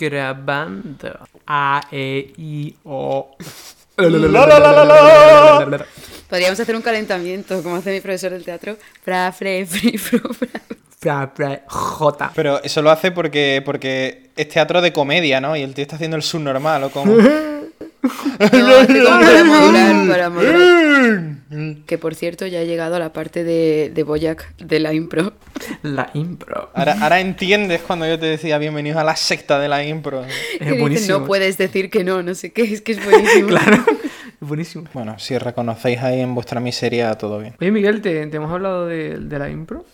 Grabando. A, E, I, O. Podríamos hacer un calentamiento, como hace mi profesor del teatro. Fra, fre, fri, fru, fra. Fra, fra, J. Pero eso lo hace porque, porque es teatro de comedia, ¿no? Y el tío está haciendo el subnormal, ¿o como? No, para modular, para modular. Que por cierto, ya he llegado a la parte de, de Boyac de la impro. La impro. Ahora, ahora entiendes cuando yo te decía bienvenidos a la secta de la impro. Es buenísimo. no puedes decir que no, no sé qué, es que es buenísimo. Claro. Es buenísimo. Bueno, si reconocéis ahí en vuestra miseria, todo bien. Oye, Miguel, ¿te, te hemos hablado de, de la impro?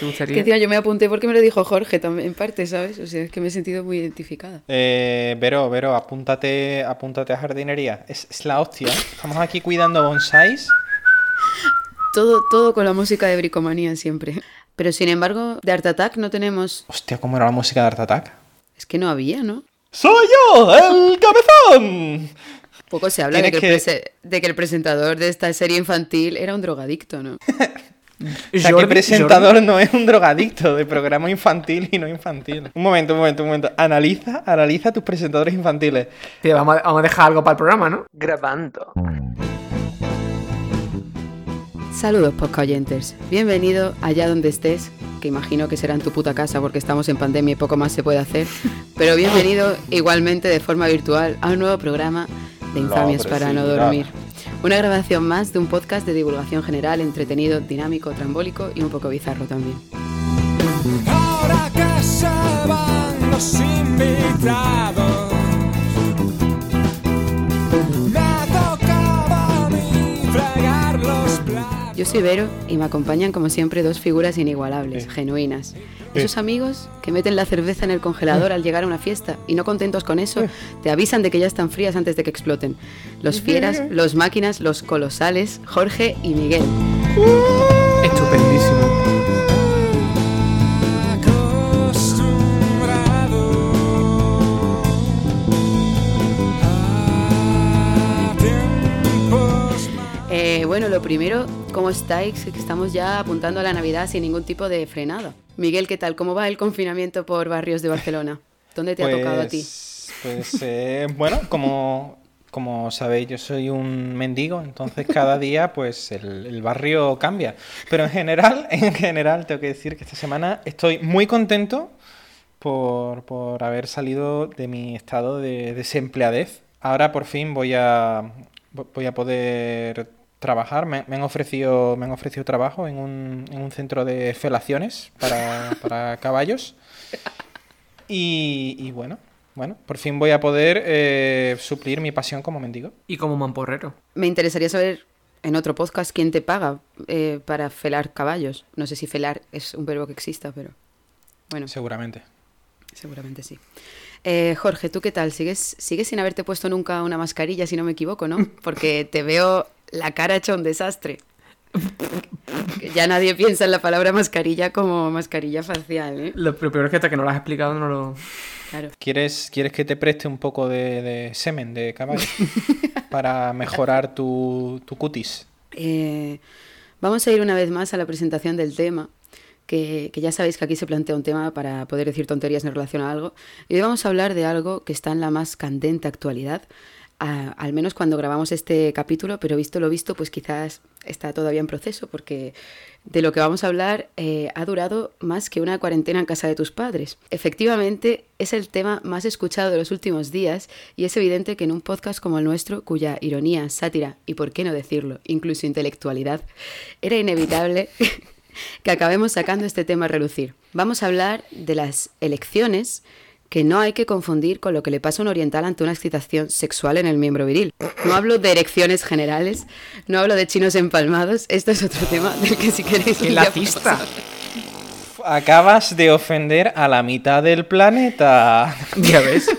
¿Te Que encima yo me apunté porque me lo dijo Jorge también, en parte, ¿sabes? O sea, es que me he sentido muy identificada. Eh, Vero, Vero, apúntate, apúntate a jardinería. Es, es la hostia. ¿eh? Estamos aquí cuidando bonsáis. Todo, todo con la música de bricomanía siempre. Pero sin embargo, de Art Attack no tenemos. Hostia, ¿cómo era la música de Art Attack? Es que no había, ¿no? ¡Soy yo, el cabezón! Poco se habla de que, el de que el presentador de esta serie infantil era un drogadicto, ¿no? O sea, Jordi- que presentador no es un drogadicto de programa infantil y no infantil. Un momento, un momento, un momento. Analiza, analiza tus presentadores infantiles. Tío, vamos, a, vamos a dejar algo para el programa, ¿no? Grabando. Saludos, podcast oyentes. Bienvenido allá donde estés, que imagino que será en tu puta casa porque estamos en pandemia y poco más se puede hacer. Pero bienvenido igualmente de forma virtual a un nuevo programa de Infamias para no dormir. Una grabación más de un podcast de divulgación general, entretenido, dinámico, trambólico y un poco bizarro también. Ahora que se van los invitados, Yo soy Vero y me acompañan como siempre dos figuras inigualables, genuinas. Esos amigos que meten la cerveza en el congelador al llegar a una fiesta y no contentos con eso, te avisan de que ya están frías antes de que exploten. Los fieras, los máquinas, los colosales, Jorge y Miguel. Estupendísimo. Tiempos más. Eh, bueno, lo primero, ¿cómo estáis? Estamos ya apuntando a la Navidad sin ningún tipo de frenada. Miguel, ¿qué tal? ¿Cómo va el confinamiento por barrios de Barcelona? ¿Dónde te ha tocado a ti? Pues eh, bueno, como, como sabéis, yo soy un mendigo, entonces cada día pues el, el barrio cambia. Pero en general, en general, tengo que decir que esta semana estoy muy contento por, por haber salido de mi estado de desempleadez. Ahora por fin voy a, voy a poder trabajar. Me, me han ofrecido, me han ofrecido trabajo en un, en un centro de felaciones para, para caballos. Y, y bueno, bueno, por fin voy a poder eh, suplir mi pasión como mendigo. Y como mamporrero. Me interesaría saber en otro podcast quién te paga eh, para felar caballos. No sé si felar es un verbo que exista, pero bueno, Seguramente. seguramente sí. Eh, Jorge, ¿tú qué tal? ¿Sigues, sigues sin haberte puesto nunca una mascarilla, si no me equivoco, ¿no? Porque te veo la cara hecha un desastre. Ya nadie piensa en la palabra mascarilla como mascarilla facial, ¿eh? Lo, lo peor es que hasta que no lo has explicado no lo... Claro. ¿Quieres, ¿Quieres que te preste un poco de, de semen de caballo para mejorar tu, tu cutis? Eh, vamos a ir una vez más a la presentación del tema, que, que ya sabéis que aquí se plantea un tema para poder decir tonterías en relación a algo. Y hoy vamos a hablar de algo que está en la más candente actualidad, al menos cuando grabamos este capítulo, pero visto lo visto, pues quizás está todavía en proceso, porque de lo que vamos a hablar eh, ha durado más que una cuarentena en casa de tus padres. Efectivamente, es el tema más escuchado de los últimos días y es evidente que en un podcast como el nuestro, cuya ironía, sátira y, por qué no decirlo, incluso intelectualidad, era inevitable que acabemos sacando este tema a relucir. Vamos a hablar de las elecciones que no hay que confundir con lo que le pasa a un oriental ante una excitación sexual en el miembro viril. No hablo de erecciones generales, no hablo de chinos empalmados, esto es otro tema del que si queréis... ¡Qué lacista! Acabas de ofender a la mitad del planeta. Ya ves.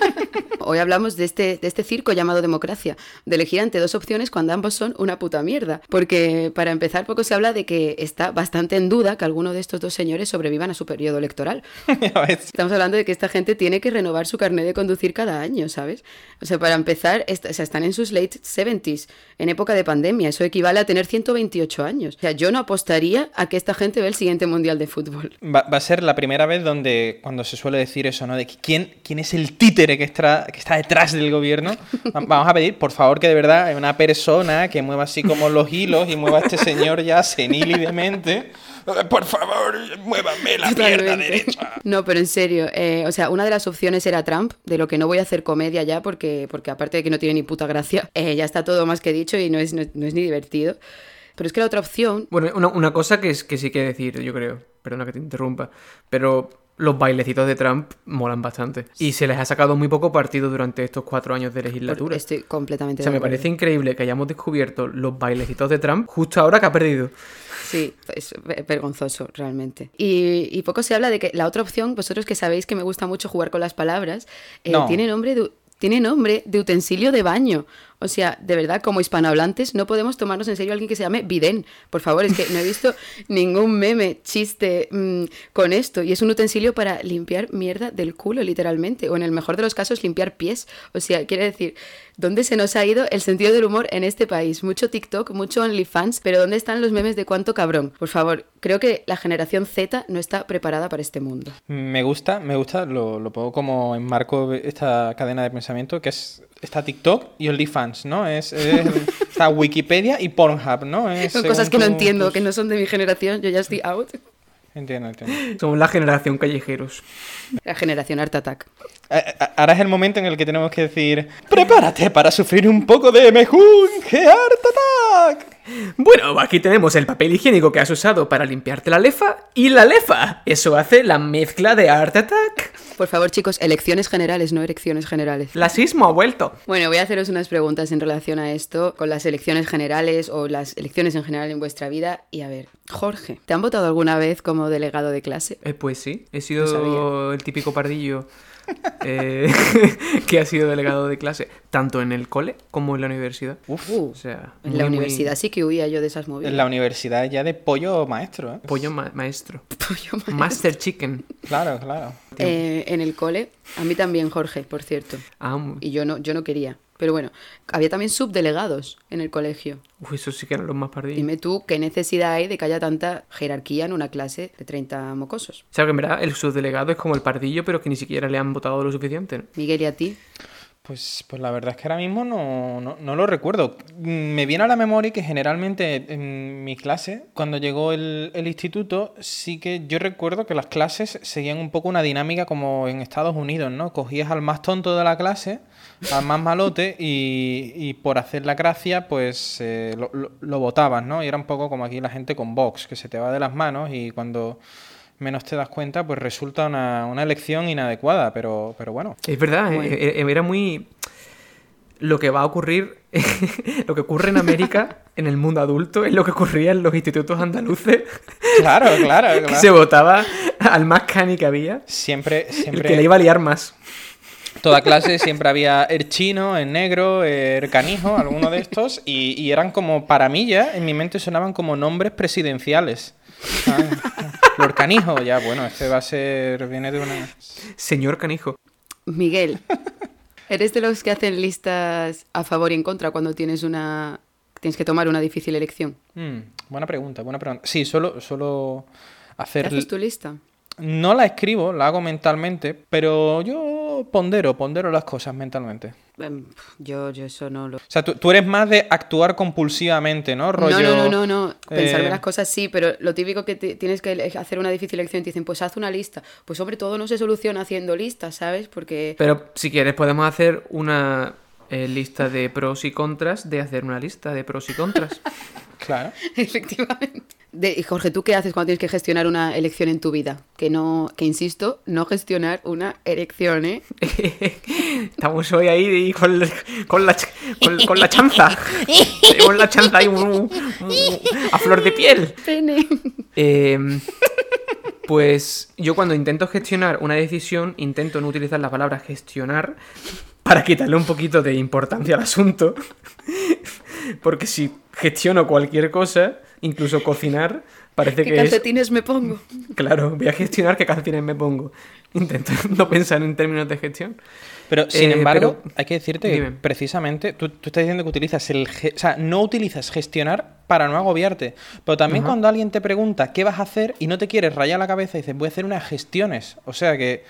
Hoy hablamos de este, de este circo llamado democracia, de elegir ante dos opciones cuando ambos son una puta mierda. Porque para empezar, poco se habla de que está bastante en duda que alguno de estos dos señores sobrevivan a su periodo electoral. Estamos hablando de que esta gente tiene que renovar su carnet de conducir cada año, ¿sabes? O sea, para empezar, est- o sea, están en sus late 70s, en época de pandemia. Eso equivale a tener 128 años. O sea, yo no apostaría a que esta gente ve el siguiente mundial de fútbol. Va, va a ser la primera vez donde, cuando se suele decir eso, ¿no? De que quién, quién es el títere que está, que está detrás del gobierno. Va- Vamos a pedir, por favor, que de verdad hay una persona que mueva así como los hilos y mueva a este señor ya senil y demente. Por favor, muévame la pierna Totalmente. derecha. No, pero en serio, eh, o sea, una de las opciones era Trump, de lo que no voy a hacer comedia ya, porque, porque aparte de que no tiene ni puta gracia, eh, ya está todo más que dicho y no es, no, no es ni divertido. Pero es que la otra opción, Bueno, una, una cosa que, es, que sí que decir, yo creo, perdona que te interrumpa, pero los bailecitos de Trump molan bastante. Y se les ha sacado muy poco partido durante estos cuatro años de legislatura. estoy completamente O sea, de me parece increíble que hayamos descubierto los bailecitos de Trump justo ahora que ha perdido. Sí, es ve- vergonzoso, realmente. Y, y poco se habla de que la otra opción, vosotros que sabéis que me gusta mucho jugar con las palabras, eh, No. tiene, nombre de, tiene nombre de utensilio de baño. O sea, de verdad, como hispanohablantes, no podemos tomarnos en serio a alguien que se llame Bidén. Por favor, es que no he visto ningún meme, chiste mm, con esto. Y es un utensilio para limpiar mierda del culo, literalmente. O en el mejor de los casos, limpiar pies. O sea, quiere decir, ¿dónde se nos ha ido el sentido del humor en este país? Mucho TikTok, mucho OnlyFans, pero ¿dónde están los memes de cuánto cabrón? Por favor, creo que la generación Z no está preparada para este mundo. Me gusta, me gusta, lo, lo pongo como enmarco esta cadena de pensamiento, que es está TikTok y OnlyFans, ¿no? Es, es- está Wikipedia y Pornhub, ¿no? Es Son cosas que no entiendo, tus- que no son de mi generación, yo ya estoy out. Entiendo, entiendo. Somos la generación callejeros. La generación Art Attack. A- a- Ahora es el momento en el que tenemos que decir ¡Prepárate para sufrir un poco de mejunje Art Attack! Bueno, aquí tenemos el papel higiénico que has usado para limpiarte la lefa y la lefa. Eso hace la mezcla de Art Attack. Por favor, chicos, elecciones generales, no elecciones generales. La sismo ha vuelto. Bueno, voy a haceros unas preguntas en relación a esto, con las elecciones generales o las elecciones en general en vuestra vida. Y a ver, Jorge, ¿te han votado alguna vez como delegado de clase? Eh, pues sí, he sido el típico pardillo eh, que ha sido delegado de clase, tanto en el cole como en la universidad. Uf, Uh, O sea, en muy, la muy universidad sí que huía yo de esas movidas. en la universidad ya de pollo maestro, ¿eh? Pollo ma- maestro. Pollo maestro. Master Chicken. Claro, claro. Eh, en el cole, a mí también, Jorge, por cierto. Ah, Y yo no, yo no quería. Pero bueno, había también subdelegados en el colegio. Uf, eso sí que eran los más pardillos. Dime tú qué necesidad hay de que haya tanta jerarquía en una clase de 30 mocosos. O sea, que en verdad el subdelegado es como el pardillo, pero que ni siquiera le han votado lo suficiente. ¿no? Miguel y a ti. Pues, pues la verdad es que ahora mismo no, no, no lo recuerdo. Me viene a la memoria que generalmente en mi clase, cuando llegó el, el instituto, sí que yo recuerdo que las clases seguían un poco una dinámica como en Estados Unidos, ¿no? Cogías al más tonto de la clase, al más malote, y, y por hacer la gracia, pues eh, lo, lo, lo votabas, ¿no? Y era un poco como aquí la gente con Vox, que se te va de las manos y cuando menos te das cuenta, pues resulta una, una elección inadecuada, pero, pero bueno. Es verdad, eh, Bueno. eh, era muy... Lo que va a ocurrir, lo que ocurre en América, en el mundo adulto, es lo que ocurría en los institutos andaluces, Claro, claro, que claro. se votaba al más cani que había, Siempre, el siempre, que le iba a liar más. toda clase siempre había el chino, el negro, el canijo, alguno de estos, y, y eran como, para mí ya, en mi mente sonaban como nombres presidenciales. Ah, Lord Canijo, ya, bueno, este va a ser, viene de una... Señor canijo. Miguel, ¿eres de los que hacen listas a favor y en contra cuando tienes una tienes que tomar una difícil elección? Mm, buena pregunta, buena pregunta. Sí, solo, solo ¿Te hacer... haces tu lista? No la escribo, la hago mentalmente, pero yo pondero, pondero las cosas mentalmente. Em, Yo, yo eso no lo... O sea, tú, tú eres más de actuar compulsivamente, ¿no? Rollo... No, no, no, no, no. Pensarme eh, las cosas sí, pero lo típico que tienes que hacer una difícil elección y te dicen, pues haz una lista. Pues sobre todo no se soluciona haciendo listas, ¿sabes? Porque Pero si quieres podemos hacer una eh, lista de pros y contras de hacer una lista de pros y contras. Claro. Efectivamente. De, Jorge, ¿tú qué haces cuando tienes que gestionar una elección en tu vida? Que no, que insisto, no gestionar una elección, ¿eh? Estamos hoy ahí con, la- con, la, con, con la chanza. Tenemos la chanza ahí uh, uh, a flor de piel. Eh, pues yo cuando intento gestionar una decisión, intento no utilizar la palabra gestionar para quitarle un poquito de importancia al asunto. Porque si gestiono cualquier cosa, incluso cocinar, parece ¿Qué que es... calcetines me pongo? Claro, voy a gestionar qué calcetines me pongo. Intento no pensar en términos de gestión. Pero, sin Eh, embargo, pero- hay que decirte que Dime. precisamente tú, tú estás diciendo que utilizas el... ge- O sea, no utilizas gestionar para no agobiarte. Pero también cuando alguien te pregunta qué vas a hacer y no te quieres rayar la cabeza, dices, voy a hacer unas gestiones. O sea que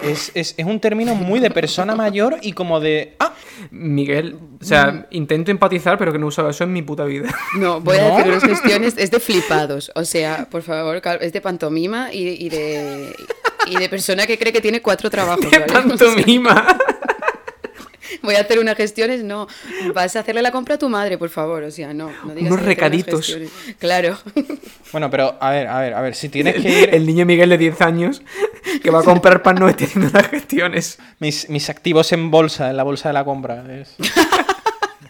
es, es- es un término muy de persona mayor y como de... Ah, Miguel, o sea, intento empatizar, pero que no he usado eso en mi puta vida. No, voy a decir unas gestiones, es de flipados. O sea, por favor, cal- es de pantomima y, y de, y de persona que cree que tiene cuatro trabajos. ¡Qué ¿vale? O sea, pantomima! voy a hacer unas gestiones, no. Vas a hacerle la compra a tu madre, por favor. O sea, no. no digas Unos unas recaditos. Claro. bueno, pero a ver, a ver, a ver, si tienes que ir... El niño Miguel de 10 años que va a comprar pan no esté haciendo las gestiones. Mis, mis activos en bolsa, en la bolsa de la compra. es-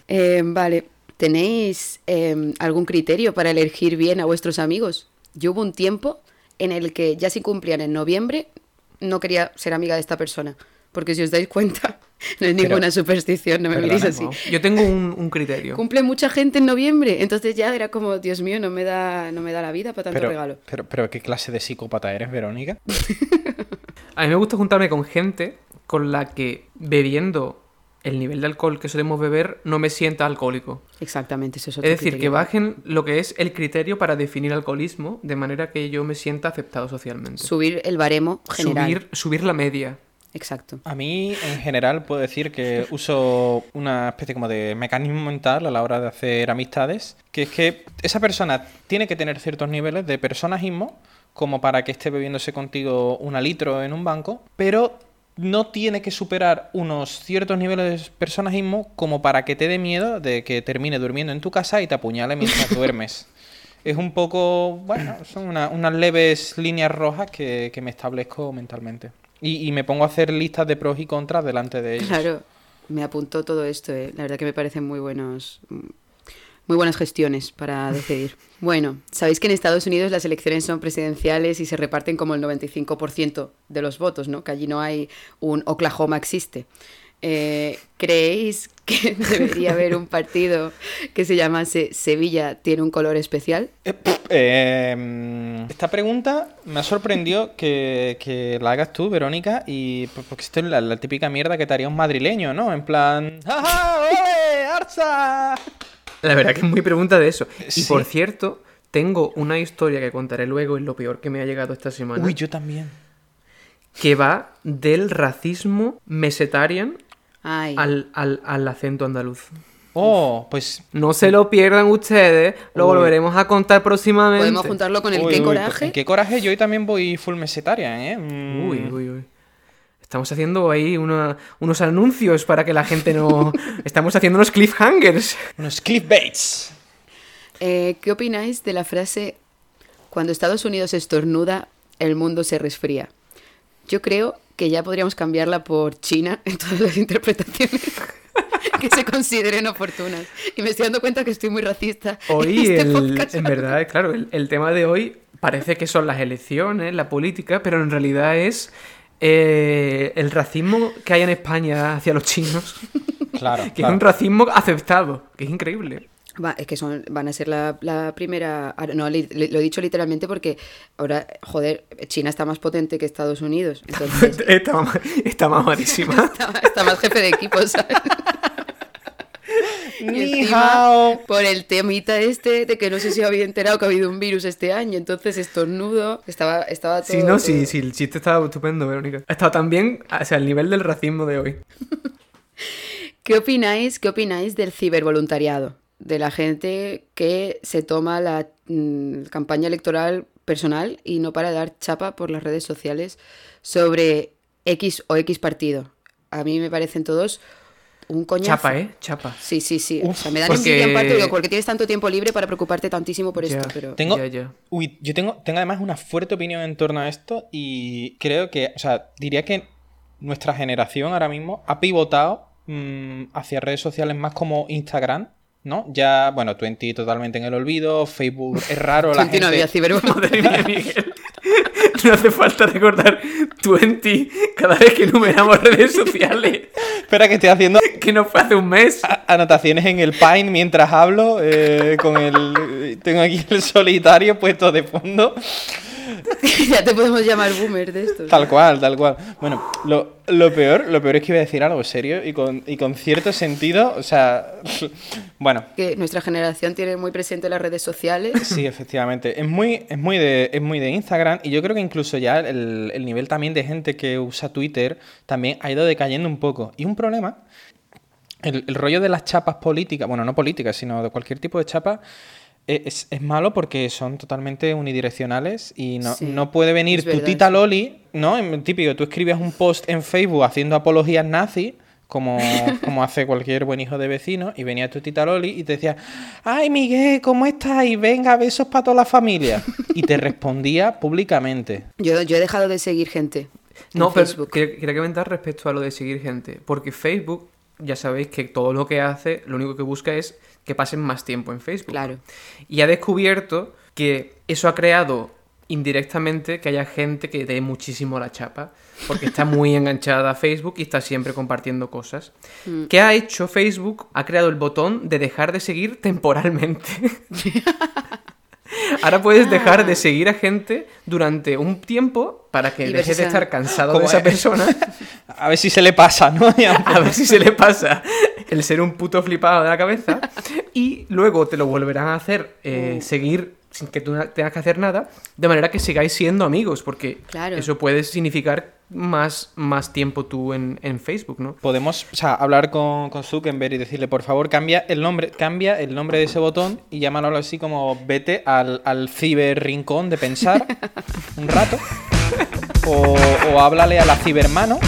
Eh, vale. ¿Tenéis eh, algún criterio para elegir bien a vuestros amigos? Yo hubo un tiempo en el que ya si cumplían en noviembre, no quería ser amiga de esta persona. Porque si os dais cuenta, no es Pero- ninguna superstición, no me Perdona, miréis así. Yo tengo un, un criterio. Cumple mucha gente en noviembre, entonces ya era como, Dios mío, no me da, no me da la vida para tanto Pero, regalo. pero, pero, ¿qué clase de psicópata eres, Verónica? A mí me gusta juntarme con gente con la que bebiendo el nivel de alcohol que solemos beber no me sienta alcohólico. Exactamente, eso es Es otro decir, que bajen lo que es el criterio para definir alcoholismo de manera que yo me sienta aceptado socialmente. Subir el baremo general. Subir, subir la media. Exacto. A mí, en general, puedo decir que uso una especie como de mecanismo mental a la hora de hacer amistades, que es que esa persona tiene que tener ciertos niveles de personajismo, como para que esté bebiéndose contigo una litro en un banco, pero no tiene que superar unos ciertos niveles de personajismo como para que te dé miedo de que termine durmiendo en tu casa y te apuñale mientras duermes. Es un poco, bueno, son una- unas leves líneas rojas que, que me establezco mentalmente. Y, y me pongo a hacer listas de pros y contras delante de ellos. Claro, me apuntó todo esto, eh. la verdad que me parecen muy buenos, muy buenas gestiones para decidir. Bueno, sabéis que en Estados Unidos las elecciones son presidenciales y se reparten como el 95% de los votos, ¿no? Que allí no hay un Oklahoma existe. Eh, ¿Creéis que debería haber un partido que se llamase Sevilla tiene un color especial? Eh, eh, mm, esta pregunta me ha sorprendido que, que la hagas tú, Verónica, y porque esto es la, la típica mierda que te haría un madrileño, ¿no? En plan, ¡Ja, ja, ole, Arsa! La verdad que es muy pregunta de eso. Y Sí. por cierto, tengo una historia que contaré luego, es lo peor que me ha llegado esta semana, Uy, yo también. que va del racismo mesetarian al, al- al acento andaluz. Oh, pues. No se lo pierdan ustedes, lo Uy. volveremos a contar próximamente. podemos juntarlo con el uy, qué uy, coraje. ¿en ¿Qué coraje? Yo hoy también voy full mesetarian, ¿eh? Mm. Uy, uy, uy. Estamos haciendo ahí una- unos anuncios para que la gente no... Estamos haciendo unos cliffhangers. Unos clickbaits. Eh, ¿Qué opináis de la frase cuando Estados Unidos estornuda, el mundo se resfría? Yo creo que ya podríamos cambiarla por China en todas las interpretaciones que se consideren oportunas. Y me estoy dando cuenta que estoy muy racista. en Hoy, este el- podcast. en verdad, claro, el, el tema de hoy parece que son las elecciones, la política, pero en realidad es eh, el racismo que hay en España hacia los chinos, Claro, que es un racismo aceptado, que es increíble. Va, es que son, van a ser la, la primera. No, li- li- lo he dicho literalmente porque ahora, joder, China está más potente que Estados Unidos. Entonces, Está, está mamadísima. está, está más jefe de equipo, ¿sabes? Ni encima, por el temita este de que no sé si había enterado que ha habido un virus este año, entonces estornudo, estaba, estaba todo... Sí, no, sí, todo- sí, el chiste estaba estupendo, Verónica. Ha estado también, sea, el nivel del racismo de hoy. ¿Qué opináis, ¿Qué opináis del cibervoluntariado? De la gente que se toma la mm, campaña electoral personal y no para de dar chapa por las redes sociales sobre X o X partido. A mí me parecen todos un coñazo. Chapa, ¿eh? Chapa. Sí, sí, sí. o sea, me dan porque- envidia en parte digo, porque tienes tanto tiempo libre para preocuparte tantísimo por Ya. esto, pero... Tengo, Ya, ya. Uy, yo tengo, tengo además una fuerte opinión en torno a esto y creo que, o sea, diría que nuestra generación ahora mismo ha pivotado mm, hacia redes sociales más como Instagram, ¿no? Ya, bueno, Twenty totalmente en el olvido, Facebook es raro, la Twenty no gente... había. Madre mía, Miguel. no hace falta recordar 20 cada vez que enumeramos redes sociales, Espera que estoy haciendo que no fue hace un mes. anotaciones en el Pine mientras hablo, eh, con el... Tengo aquí el solitario puesto de fondo. ya te podemos llamar boomer de estos. Tal cual, tal cual. Bueno, lo, lo peor, lo peor es que iba a decir algo serio y con, y con cierto sentido, o sea, bueno, Que nuestra generación tiene muy presente las redes sociales. sí, efectivamente. Es muy, es muy de, es muy de Instagram y yo creo que incluso ya el, el nivel también de gente que usa Twitter también ha ido decayendo un poco. Y un problema, el, el rollo de las chapas políticas, bueno, no políticas, sino de cualquier tipo de chapa. Eh, Es, es malo porque son totalmente unidireccionales y no, Sí, no puede venir tu verdad, tita sí. Loli, ¿no? En- Típico, tú escribes un post en Facebook haciendo apologías nazi, como, como hace cualquier buen hijo de vecino, y venía tu tita Loli y te decía, ay Miguel, ¿cómo estás? Y venga, besos para toda la familia. Y te respondía públicamente. Yo, yo he dejado de seguir gente. en No, pero Facebook. quería, quería comentar respecto a lo de seguir gente. Porque Facebook, ya sabéis que todo lo que hace, lo único que busca es que pasen más tiempo en Facebook. Claro. Y ha descubierto que eso ha creado indirectamente que haya gente que dé muchísimo la chapa. Porque está muy enganchada a Facebook y está siempre compartiendo cosas. Mm. ¿Qué ha hecho Facebook? Ha creado el botón de dejar de seguir temporalmente. Ahora puedes dejar Ah. de seguir a gente durante un tiempo para que dejes de se- estar cansado de ¿Cómo esa es? persona A ver si se le pasa, ¿no? a ver si se le pasa el ser un puto flipado de la cabeza y luego te lo volverán a hacer eh, Mm. seguir sin que tú tengas que hacer nada, de manera que sigáis siendo amigos, porque Claro. eso puede significar más, más tiempo tú en, en Facebook, ¿no? Podemos, o sea, hablar con, con Zuckerberg y decirle, por favor, cambia el nombre, cambia el nombre de ese botón y llámalo así como vete al, al ciber rincón de pensar un rato. O, o háblale a la cibermano.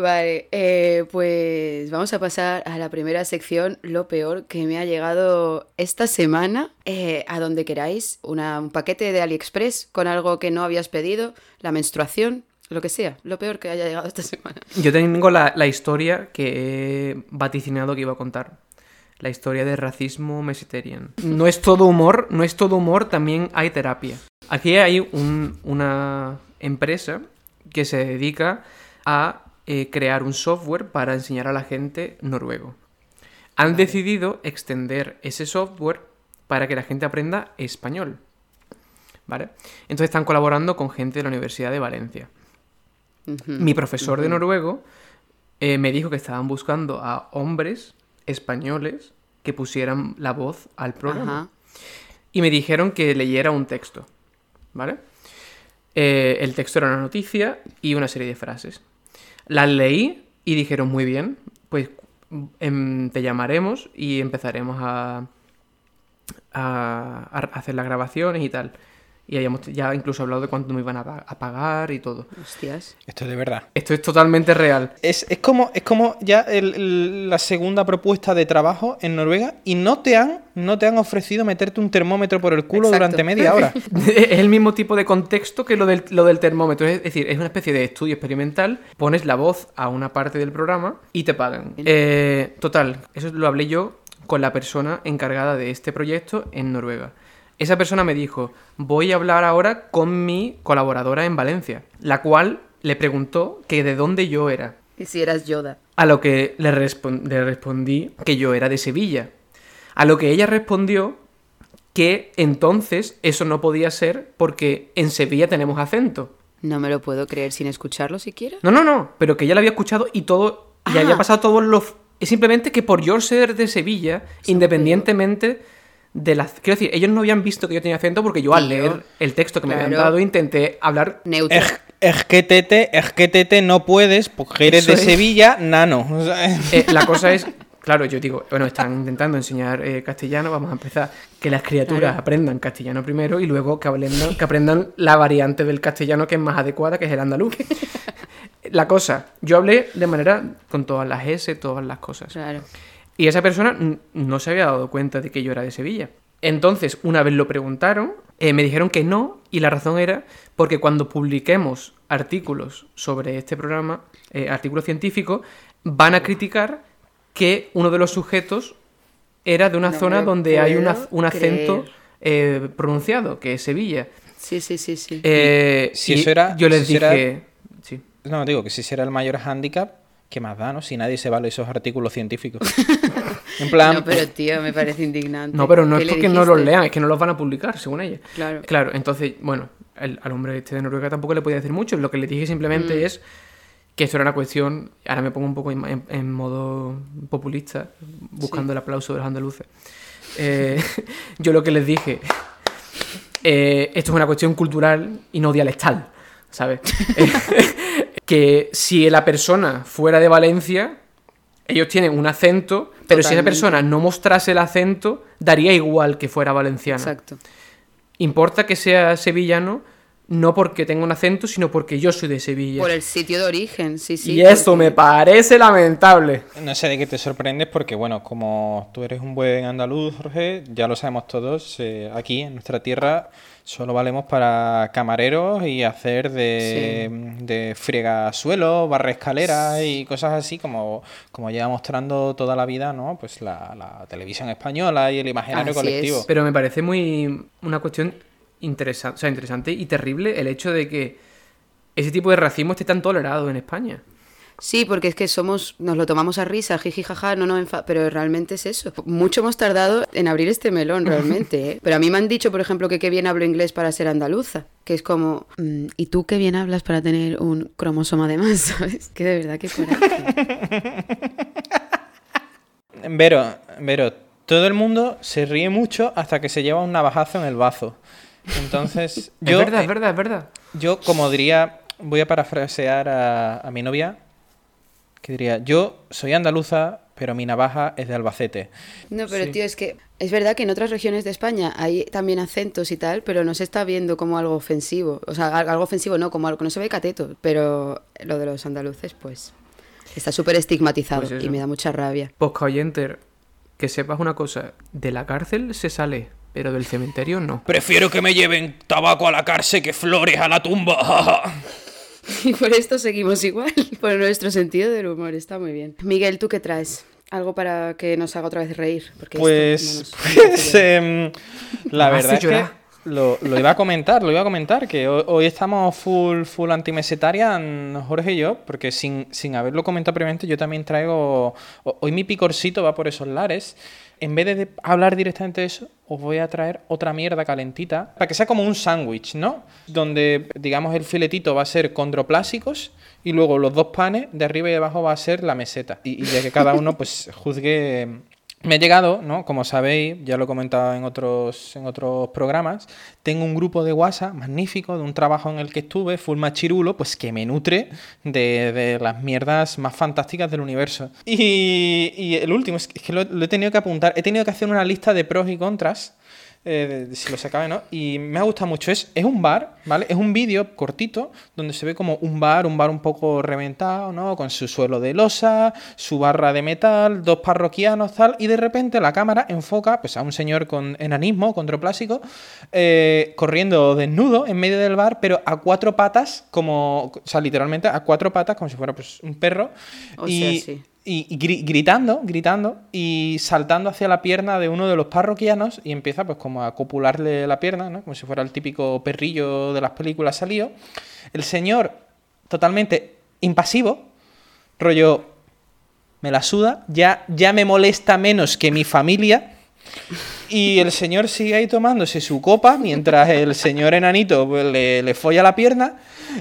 Vale, eh, pues vamos a pasar a la primera sección, lo peor que me ha llegado esta semana, eh, a donde queráis, un paquete de AliExpress con algo que no habías pedido, la menstruación, lo que sea, lo peor que haya llegado esta semana. Yo tengo la, historia que he vaticinado que iba a contar. La historia de racismo mesitarian. No es todo humor, no es todo humor, también hay terapia. Aquí hay un- una empresa que se dedica a eh, crear un software para enseñar a la gente noruego. Han decidido extender ese software para que la gente aprenda español. ¿Vale? Entonces están colaborando con gente de la Universidad de Valencia. Mi profesor de noruego eh, me dijo que estaban buscando a hombres españoles que pusieran la voz al programa. Y me dijeron que leyera un texto. ¿Vale? Eh, el texto era una noticia y una serie de frases. Las leí y dijeron muy bien, pues em, te llamaremos y empezaremos a, a, a hacer las grabaciones y tal. Y habíamos ya incluso hablado de cuánto me iban a, pa- a pagar y todo. Hostias. Esto es de verdad. Esto es totalmente real. Es, es como, es como ya el- el- la segunda propuesta de trabajo en Noruega y no te han, no te han ofrecido meterte un termómetro por el culo Exacto. durante media hora. Es el mismo tipo de contexto que lo del, lo del termómetro. Es decir, es una especie de estudio experimental. Pones la voz a una parte del programa y te pagan. Eh, total, eso lo hablé yo con la persona encargada de este proyecto en Noruega. Esa persona me dijo, voy a hablar ahora con mi colaboradora en Valencia, la cual le preguntó que de dónde yo era. Y si eras Yoda. A lo que le, respon- le respondí que yo era de Sevilla. A lo que ella respondió que entonces eso no podía ser porque en Sevilla tenemos acento. No me lo puedo creer sin escucharlo siquiera. No, no, no, pero que ella lo había escuchado y todo, y Ah. había pasado todos los... Es simplemente que por yo ser de Sevilla, independientemente de las... Quiero decir, ellos no habían visto que yo tenía acento porque yo al Tío. leer el texto que me habían dado intenté hablar... Neutro. Es, es que tete, es que tete no puedes porque eres Eso de es. Sevilla, nano. O sea, Eh, la cosa es, claro, yo digo, bueno, están intentando enseñar eh, castellano, vamos a empezar que las criaturas Claro. aprendan castellano primero y luego que aprendan, que aprendan la variante del castellano que es más adecuada, que es el andaluz. La cosa, yo hablé de manera con todas las S, todas las cosas. Claro. Y esa persona no se había dado cuenta de que yo era de Sevilla. Entonces, una vez lo preguntaron, eh, me dijeron que no, y la razón era porque cuando publiquemos artículos sobre este programa, eh, artículos científicos, van a criticar que uno de los sujetos era de una No zona donde hay una- un acento eh, pronunciado, que es Sevilla. Sí, sí, sí, sí. Eh, si y eso era- Yo les si era- dije. Sí. No, digo que si ese era el mayor hándicap, ¿qué más da, no? Si nadie se vale esos artículos científicos. en plan, No, pero tío, me parece indignante. No, pero no ¿Qué es porque no los lean, es que no los van a publicar, según ella. Claro. Claro, entonces, bueno, el- al hombre este de Noruega tampoco le podía decir mucho. Lo que le dije Mm. simplemente es que esto era una cuestión. Ahora me pongo un poco en, en- en modo populista, buscando el aplauso de los andaluces. Eh, yo lo que les dije. eh, esto es una cuestión cultural y no dialectal, ¿sabes? Que si la persona fuera de Valencia, ellos tienen un acento, pero si esa persona no mostrase el acento, daría igual que fuera valenciana. Exacto. Importa que sea sevillano, no porque tenga un acento, sino porque yo soy de Sevilla. Por el sitio de origen, sí, sí. y eso porque- me parece lamentable. No sé de qué te sorprendes porque, bueno, como tú eres un buen andaluz, Jorge, ya lo sabemos todos, eh, aquí en nuestra tierra solo valemos para camareros y hacer de, de fregasuelo, barra escaleras y cosas así como, como lleva mostrando toda la vida, ¿no? Pues la, la televisión española y el imaginario Así colectivo. es. Pero me parece muy una cuestión interesante, o sea, interesante y terrible el hecho de que ese tipo de racismo esté tan tolerado en España. Sí, porque es que somos, nos lo tomamos a risa, jiji, jaja, no, no, enfa- pero realmente es eso. Mucho hemos tardado en abrir este melón, realmente, ¿eh? Pero a mí me han dicho, por ejemplo, que qué bien hablo inglés para ser andaluza, que es como, mm, ¿y tú qué bien hablas para tener un cromosoma de más, sabes? Que de verdad que coraje. Vero, Vero, todo el mundo se ríe mucho hasta que se lleva un navajazo en el bazo. Entonces, yo, es verdad, eh, es verdad, es verdad. Yo, como diría, voy a parafrasear a, a mi novia, que diría, yo soy andaluza, pero mi navaja es de Albacete. No, pero Sí. tío, es que es verdad que en otras regiones de España hay también acentos y tal, pero no se está viendo como algo ofensivo. O sea, al- algo ofensivo no, como algo que no se ve cateto. Pero lo de los andaluces, pues, está súper estigmatizado Pues y me da mucha rabia. Posca oyenter, que sepas una cosa, de la cárcel se sale, pero del cementerio no. Prefiero que me lleven tabaco a la cárcel que flores a la tumba. Y por esto seguimos igual, por nuestro sentido del humor, está muy bien. Miguel, ¿tú qué traes? Algo para que nos haga otra vez reír. Porque esto Pues, no nos pues em, la verdad es que lo, lo iba a comentar, lo iba a comentar, que hoy, hoy estamos full, full antimesetarian, Jorge y yo, porque sin, sin haberlo comentado previamente, yo también traigo, ho- hoy mi picorcito va por esos lares. En vez de hablar directamente de eso, os voy a traer otra mierda calentita, para que sea como un sándwich, ¿no? Donde, digamos, el filetito va a ser condroplásicos y luego los dos panes de arriba y de abajo va a ser la meseta. Y, y ya que cada uno, pues, juzgue me ha llegado, ¿no? Como sabéis, ya lo he comentado en otros, en otros programas, tengo un grupo de WhatsApp magnífico de un trabajo en el que estuve, full machirulo, pues que me nutre de, de las mierdas más fantásticas del universo. Y, y el último, es que, lo he tenido que apuntar, he tenido que hacer una lista de pros y contras. Eh, si lo sacaba, ¿no? Y me ha gustado mucho. Es, es un bar, ¿vale? Es un vídeo cortito donde se ve como un bar, un bar un poco reventado, ¿no? Con su suelo de losa, su barra de metal, dos parroquianos, tal. Y de repente la cámara enfoca pues, a un señor con enanismo, controplásico, eh, corriendo desnudo en medio del bar, pero a cuatro patas, como. O sea, literalmente a cuatro patas, como si fuera pues, un perro. O y, sea, sí. Y, y gri- gritando, gritando y saltando hacia la pierna de uno de los parroquianos y empieza pues como a copularle la pierna, ¿no? Como si fuera el típico perrillo de las películas salido. El señor totalmente impasivo, rollo me la suda, ya ya me molesta menos que mi familia. Y el señor sigue ahí tomándose su copa mientras el señor enanito pues, le, le folla la pierna.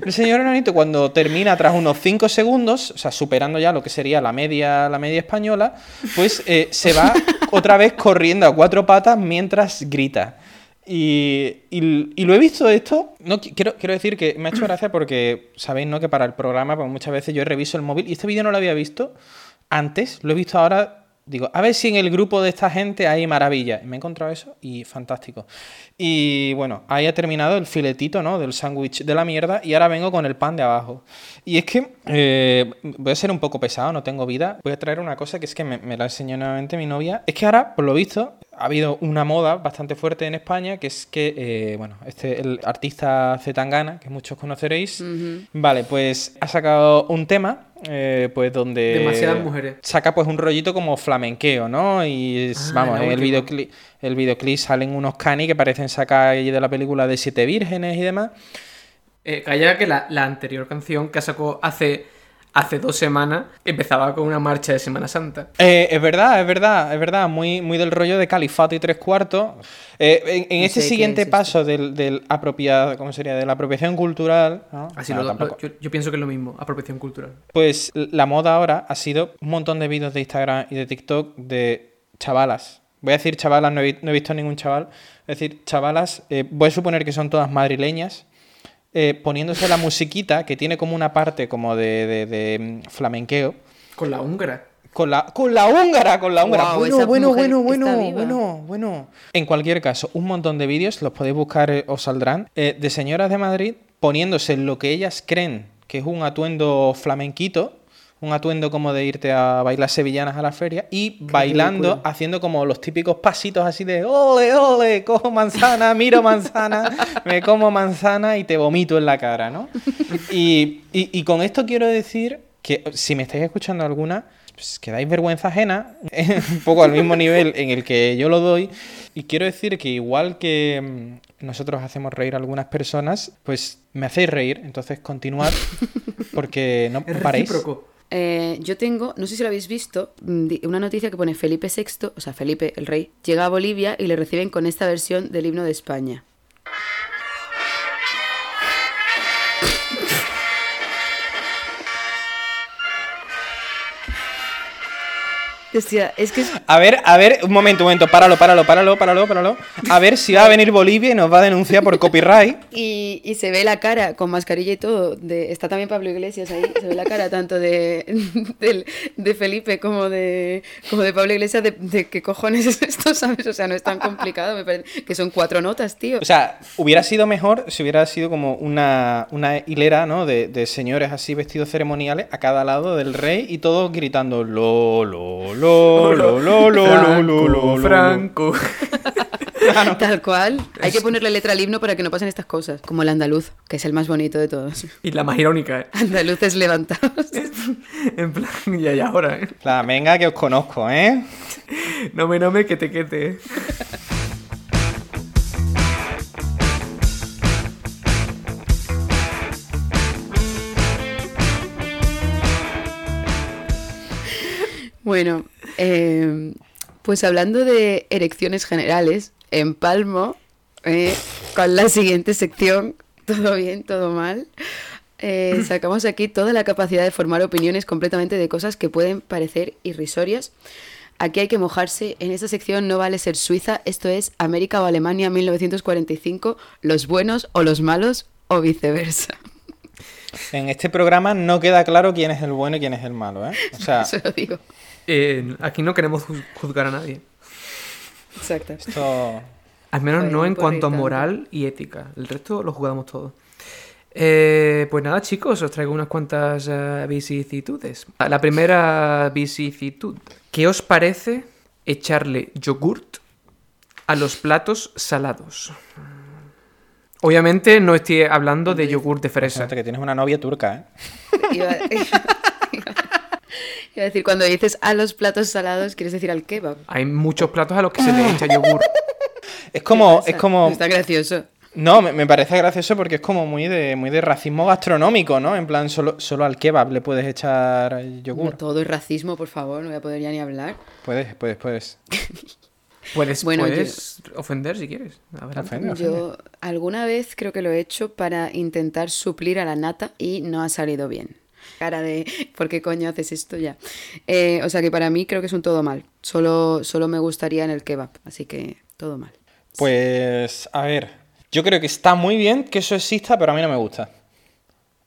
El señor enanito cuando termina tras unos 5 segundos, o sea, superando ya lo que sería la media, la media española, pues eh, se va otra vez corriendo a cuatro patas mientras grita. Y, y- y lo he visto esto, no qui- quiero, quiero decir que me ha hecho gracia porque sabéis ¿no? que para el programa pues muchas veces yo reviso el móvil y este vídeo no lo había visto antes, lo he visto ahora, digo, a ver si en el grupo de esta gente hay maravilla. Me he encontrado eso y fantástico. Y bueno, ahí ha terminado el filetito ¿no? del sándwich de la mierda y ahora vengo con el pan de abajo. Y es que eh, voy a ser un poco pesado, no tengo vida. Voy a traer una cosa que es que me, me la enseñó nuevamente mi novia. Es que ahora, por lo visto, ha habido una moda bastante fuerte en España, que es que, eh, bueno, este, el artista Zetangana, que muchos conoceréis, vale, pues ha sacado un tema, eh, pues donde... Demasiadas mujeres. Saca pues un rollito como flamenqueo, ¿no? Y Ah, vamos, en el videoclip, el videoclip salen unos canis que parecen sacar de la película de Siete Vírgenes y demás. Eh, calla que la, la anterior canción que sacó hace, hace dos semanas empezaba con una marcha de Semana Santa. Eh, es verdad, es verdad, es verdad, muy, muy del rollo de califato y tres cuartos. Eh, en, en este siguiente es paso del, del apropia- ¿cómo sería? de la apropiación cultural, ¿no? Así Bueno, lo- lo- yo, yo pienso que es lo mismo, apropiación cultural. Pues la moda ahora ha sido un montón de vídeos de Instagram y de TikTok de chavalas. Voy a decir chavalas, no he, vi- no he visto ningún chaval. Es decir, chavalas, eh, voy a suponer que son todas madrileñas, eh, poniéndose la musiquita que tiene como una parte como de, de- de, mm, flamenqueo. Con la húngara. Con la, con la húngara, con la húngara. Bueno, bueno, bueno, bueno, bueno, bueno. En cualquier caso, un montón de vídeos, los podéis buscar, eh, os saldrán, eh, de señoras de Madrid poniéndose lo que ellas creen que es un atuendo flamenquito, un atuendo como de irte a bailar sevillanas a la feria y bailando, ridículo. haciendo como los típicos pasitos así de ole, ole, cojo manzana, miro manzana, me como manzana y te vomito en la cara, ¿no? Y, y- y con esto quiero decir que si me estáis escuchando alguna, pues que dais vergüenza ajena, un poco al mismo nivel en el que yo lo doy. Y quiero decir que igual que mm, nosotros hacemos reír a algunas personas, pues me hacéis reír, entonces continuad porque no Es paréis. recíproco. Eh, yo tengo, no sé si lo habéis visto, mm, una noticia que pone Felipe VI, o sea, Felipe el rey, llega a Bolivia y le reciben con esta versión del himno de España. Es que A ver, a ver, un momento, un momento, páralo, páralo, páralo, páralo, páralo. A ver si va a venir Bolivia y nos va a denunciar por copyright. Y, y se ve la cara con mascarilla y todo. De, está también Pablo Iglesias ahí. Se ve la cara tanto de, de Felipe como de, como de Pablo Iglesias. De, de qué cojones es esto, ¿sabes? O sea, no es tan complicado. Me parece que son cuatro notas, tío. O sea, hubiera sido mejor si hubiera sido como una, una hilera, ¿no? De, de señores así vestidos ceremoniales a cada lado del rey y todos gritando lo, lo, lo, lo, lo, lo, lo, lo, lo, lo. Franco. Tal cual. Hay que ponerle letra al himno para que no pasen estas cosas. Como el andaluz, que es el más bonito de todos. Y la más irónica, ¿eh? Andaluces levantados. En plan, ya, ya, ahora, ¿eh? La, venga, que os conozco, ¿eh? No me, no me, que te quete. Bueno, eh, pues hablando de erecciones generales, empalmo eh, con la siguiente sección, todo bien, todo mal. Eh, sacamos aquí toda la capacidad de formar opiniones completamente de cosas que pueden parecer irrisorias. Aquí hay que mojarse. En esta sección no vale ser Suiza, esto es América o Alemania 1945, los buenos o los malos o viceversa. En este programa no queda claro quién es el bueno y quién es el malo, ¿eh? O sea, Eso lo digo. Eh, aquí no queremos ju- juzgar a nadie. Exacto. esto... Al menos no en cuanto a moral y ética. El resto lo jugamos todo. Eh, pues nada, chicos, os traigo unas cuantas eh, vicisitudes. La primera vicisitud. ¿Qué os parece echarle yogurt a los platos salados? Obviamente no estoy hablando de yogur de fresa. Fíjate que tienes una novia turca, ¿eh? A decir, cuando dices a los platos salados, quieres decir al kebab. Hay muchos platos a los que se le echa yogur. Es como, es como... Está gracioso. No, me, me parece gracioso porque es como muy de, muy de racismo gastronómico, ¿no? En plan, solo, solo al kebab le puedes echar No yogur. todo es racismo, por favor, no voy a poder ya ni hablar. Puedes, puedes, puedes. Puedes, Bueno, yo- puedes ofender si quieres. Adelante. Ofende, ofende. Yo alguna vez creo que lo he hecho para intentar suplir a la nata y no ha salido bien. Cara de, ¿por qué coño haces esto ya? Eh, o sea que para mí creo que es un todo mal. Solo, solo me gustaría en el kebab, así que todo mal. Pues, a ver, yo creo que está muy bien que eso exista, pero a mí no me gusta.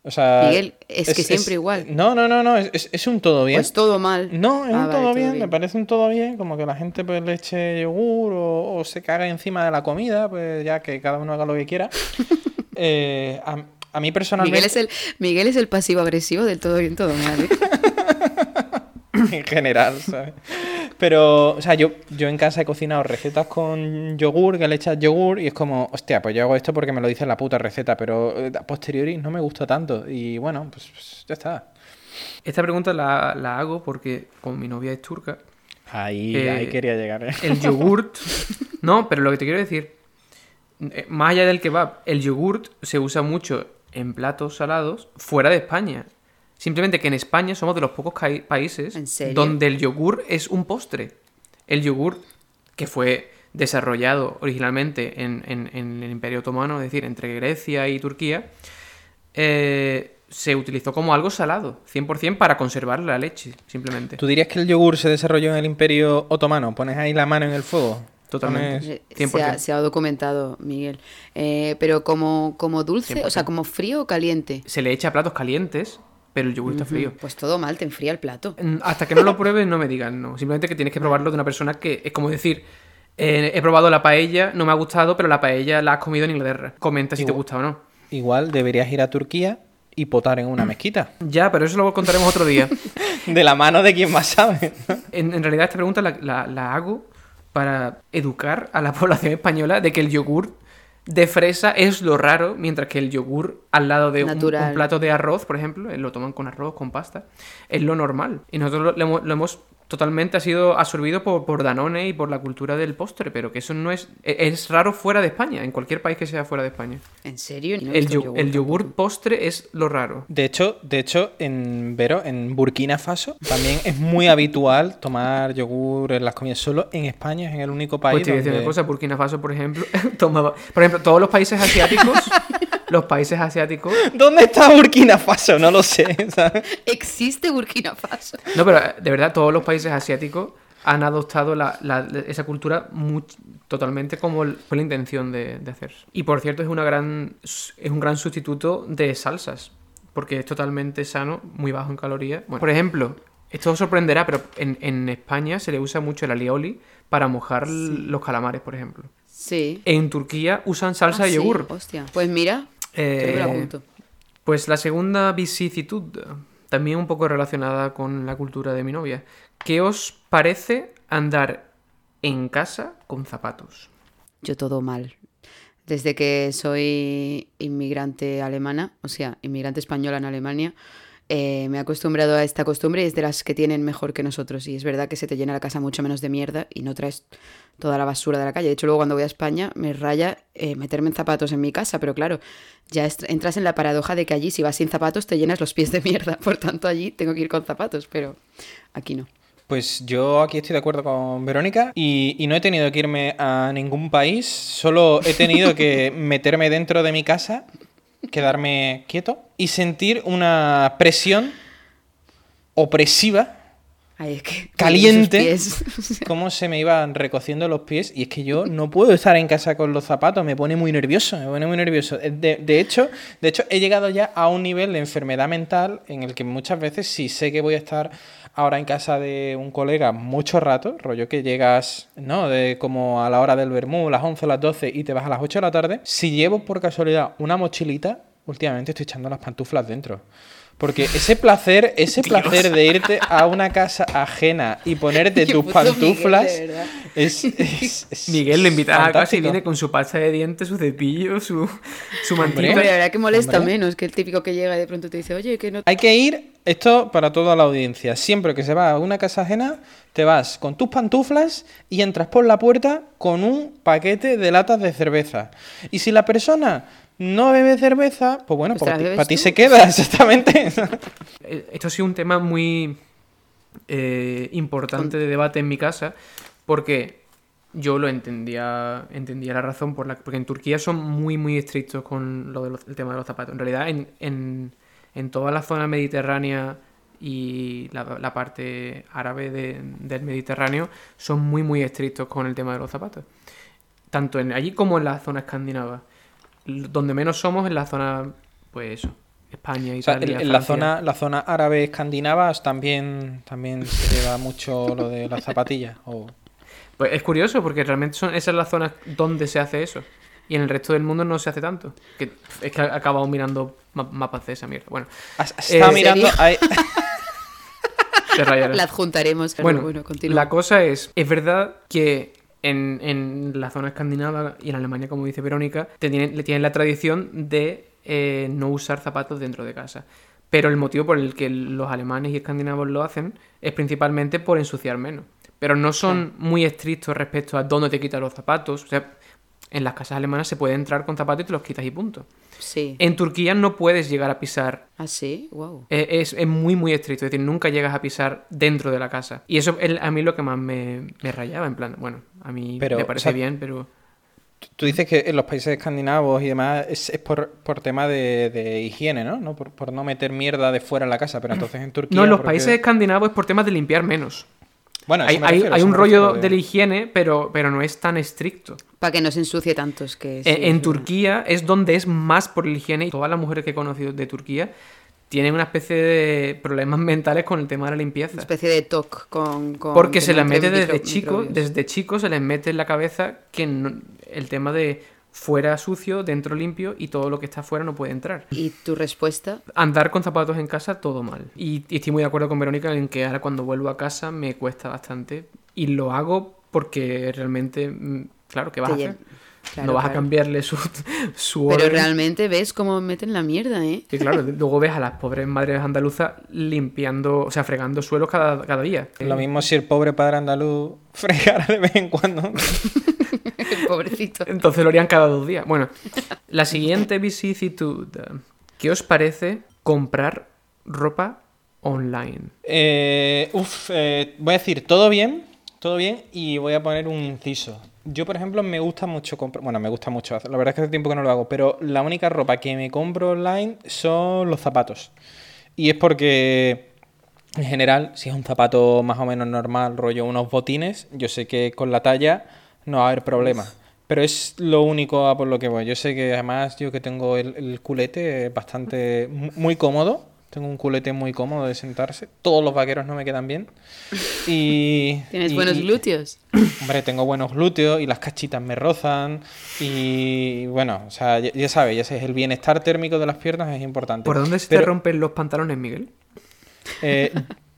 O sea... Miguel, es que siempre igual. No, no, no, no, es, es- es un todo bien. Pues todo mal. No, es Ah, un vale, todo bien, me parece un todo bien, como que la gente pues le eche yogur o, o se cague encima de la comida, pues ya que cada uno haga lo que quiera. Eh, a, a mí personalmente... Miguel es el, Miguel es el pasivo agresivo del todo bien, todo mal. ¿eh? en general, ¿sabes? Pero, o sea, yo, yo en casa he cocinado recetas con yogur, que le echas yogur, y es como, hostia, pues yo hago esto porque me lo dice la puta receta, pero eh, a posteriori no me gusta tanto. Y bueno, pues, pues ya está. Esta pregunta la, la hago porque, como mi novia es turca, Ahí, Eh, ahí quería llegar, ¿eh? el yogurt. no, pero lo que te quiero decir, más allá del kebab, el yogurt se usa mucho en platos salados fuera de España. Simplemente que en España somos de los pocos países donde el yogur es un postre. El yogur que fue desarrollado originalmente en, en- en el Imperio Otomano, es decir, entre Grecia y Turquía, eh, se utilizó como algo salado, 100% para conservar la leche, simplemente. ¿Tú dirías que el yogur se desarrolló en el Imperio Otomano? ¿Pones ahí la mano en el fuego? Totalmente. Eh, Se ha, 100%. se ha documentado, Miguel. Eh, pero como, como dulce, o sea, 100%. como frío o caliente. Se le echa a platos calientes, pero el yogur está frío. Pues todo mal, te enfría el plato. Mm, Hasta que no lo pruebes, no me digas no. Simplemente que tienes que probarlo de una persona que es como decir, eh, he probado la paella, no me ha gustado, pero la paella la has comido en Inglaterra. Comenta si te gusta o no. Igual deberías ir a Turquía y potar en una mezquita. Ya, pero eso lo contaremos otro día. De la mano de quien más sabe. En, en realidad esta pregunta la, la- la hago para educar a la población española de que el yogur de fresa es lo raro, mientras que el yogur al lado de un, plato de arroz, por ejemplo, eh, lo toman con arroz, con pasta, es lo normal. Y nosotros lo, lo hemos totalmente ha sido absorbido por, por Danone y por la cultura del postre, pero que eso no es... e- Es raro fuera de España, en cualquier país que sea fuera de España. ¿En serio? No El, yogur postre es lo raro. De hecho, de hecho, en Vero, en Burkina Faso, también es muy habitual tomar yogur en las comidas. Solo en España es en el único país Pues te voy a decir donde- una cosa, Burkina Faso, por ejemplo, tomaba... Por ejemplo, todos los países asiáticos, los países asiáticos... ¿Dónde está Burkina Faso? No lo sé. ¿sabes? ¿Existe Burkina Faso? No, pero de verdad, todos los países asiáticos han adoptado la- la- esa cultura much- totalmente como el- fue la intención de, de hacer. Y por cierto, es, una gran, es un gran sustituto de salsas, porque es totalmente sano, muy bajo en calorías. Bueno, por ejemplo, esto os sorprenderá, pero en, en España se le usa mucho el alioli para mojar los calamares, por ejemplo. Sí. En Turquía usan salsa Ah, de sí, yogur. Hostia. Pues mira, Eh. Pues la segunda vicisitud, también un poco relacionada con la cultura de mi novia. ¿Qué os parece andar en casa con zapatos? Yo todo mal. Desde que soy inmigrante alemana, o sea, inmigrante española en Alemania, eh, me he acostumbrado a esta costumbre y es de las que tienen mejor que nosotros. Y es verdad que se te llena la casa mucho menos de mierda y no traes toda la basura de la calle. De hecho, luego cuando voy a España me raya eh, meterme en zapatos en mi casa, pero claro, ya entras en la paradoja de que allí si vas sin zapatos te llenas los pies de mierda. Por tanto, allí tengo que ir con zapatos, pero aquí no. Pues yo aquí estoy de acuerdo con Verónica y, y no he tenido que irme a ningún país, solo he tenido que meterme dentro de mi casa, quedarme quieto y sentir una presión opresiva, Ay, es que Caliente. cómo se me iban recociendo los pies y es que yo no puedo estar en casa con los zapatos, me pone muy nervioso, me pone muy nervioso. Eh, De, de hecho, de hecho, he llegado ya a un nivel de enfermedad mental en el que muchas veces si sé que voy a estar ahora en casa de un colega mucho rato, rollo que llegas, ¿no? De como a la hora del vermú, las 11 o las 12 y te vas a las 8 de la tarde, si llevo por casualidad una mochilita, últimamente estoy echando las pantuflas dentro. Porque ese placer, ese placer de irte a una casa ajena y ponerte tus Miguel, pantuflas es, es- es- Miguel lo invita a casa y viene con su pasta de dientes, su cepillo, su, su mantita. Hombre, la verdad que molesta Hombre. menos que el típico que llega y de pronto te dice, oye, que no... Hay que ir, esto para toda la audiencia, siempre que se va a una casa ajena, te vas con tus pantuflas y entras por la puerta con un paquete de latas de cerveza. Y si la persona no bebe cerveza, pues bueno, Pues para ti, se queda, exactamente. Eh, Esto ha sido un tema muy eh, importante de debate en mi casa porque yo lo entendía, entendía la razón por la porque en Turquía son muy muy estrictos con lo del tema de los zapatos. En realidad en, en, en toda la zona mediterránea y la, la parte árabe de- del Mediterráneo son muy muy estrictos con el tema de los zapatos. Tanto en allí como en la zona escandinava. Donde menos somos en la zona, pues eso, España, O sea, en, Italia, en la zona, la zona árabe escandinava también, también se lleva mucho lo de las zapatillas. o- Pues es curioso porque realmente son esas las zonas donde se hace eso. Y en el resto del mundo no se hace tanto. Que es que he acabado mirando ma- mapas de esa mierda. Bueno, estado Eh, mirando. La adjuntaremos. pero Bueno, bueno, continúa. la cosa es, es verdad que en, en la zona escandinava y en Alemania, como dice Verónica, te tienen, le tienen la tradición de eh, no usar zapatos dentro de casa. Pero el motivo por el que los alemanes y escandinavos lo hacen es principalmente por ensuciar menos. Pero no son muy estrictos respecto a dónde te quitas los zapatos. O sea, en las casas alemanas se puede entrar con zapatos y te los quitas y punto. Sí. En Turquía no puedes llegar a pisar ¿Ah, sí? Wow. eh, Es, es muy, muy estricto. Es decir, nunca llegas a pisar dentro de la casa. Y eso es a mí lo que más me, me rayaba. En plan, bueno, a mí Pero, me parece o sea, bien, pero. Tú dices que en los países escandinavos y demás es, es por, por tema de, de higiene, ¿no? ¿no? Por, por no meter mierda de fuera en la casa, pero entonces en Turquía... No, en los porque- países escandinavos es por temas de limpiar menos. Bueno, Hay, hay- un rollo refiero de la higiene, pero, pero no es tan estricto. Para que no se ensucie tantos que... sí, Eh, en. Turquía es donde es más por la higiene y todas las mujeres que he conocido de Turquía tienen una especie de problemas mentales con el tema de la limpieza. Una especie de TOC con... con Porque que se les mete desde micro- chico, microbios. desde chico se les mete en la cabeza que no- el tema de fuera sucio, dentro limpio y todo lo que está fuera no puede entrar. ¿Y tu respuesta? Andar con zapatos en casa, todo mal. Y, y estoy muy de acuerdo con Verónica en que ahora cuando vuelvo a casa me cuesta bastante. Y lo hago porque realmente, mm, claro, ¿qué vas a hacer? Claro, no vas a cambiarle su, su Pero orden. realmente ves cómo meten la mierda, ¿eh? Y claro, luego ves a las pobres madres andaluzas limpiando, o sea, fregando suelos cada, cada día. Lo mismo si el pobre padre andaluz fregara de vez en cuando. Pobrecito. Entonces lo harían cada dos días. Bueno, la siguiente vicisitud. ¿Qué os parece comprar ropa online? Eh, uf, eh, voy a decir todo bien, todo bien, y voy a poner un inciso. Yo, por ejemplo, me gusta mucho comprar. Bueno, me gusta mucho. La verdad es que hace tiempo que no lo hago, pero la única ropa que me compro online son los zapatos. Y es porque, en general, si es un zapato más o menos normal, rollo unos botines, yo sé que con la talla no va a haber problema. Pero es lo único a por lo que voy. Yo sé que además yo que tengo el, el culete bastante mu- muy cómodo. Tengo un culete muy cómodo de sentarse. Todos los vaqueros no me quedan bien. Y, ¿Tienes y- buenos glúteos? Hombre, tengo buenos glúteos y las cachitas me rozan. Y bueno, o sea, ya, ya sabes, ya sabes, el bienestar térmico de las piernas es importante. ¿Por dónde se Pero- te rompen los pantalones, Miguel? eh,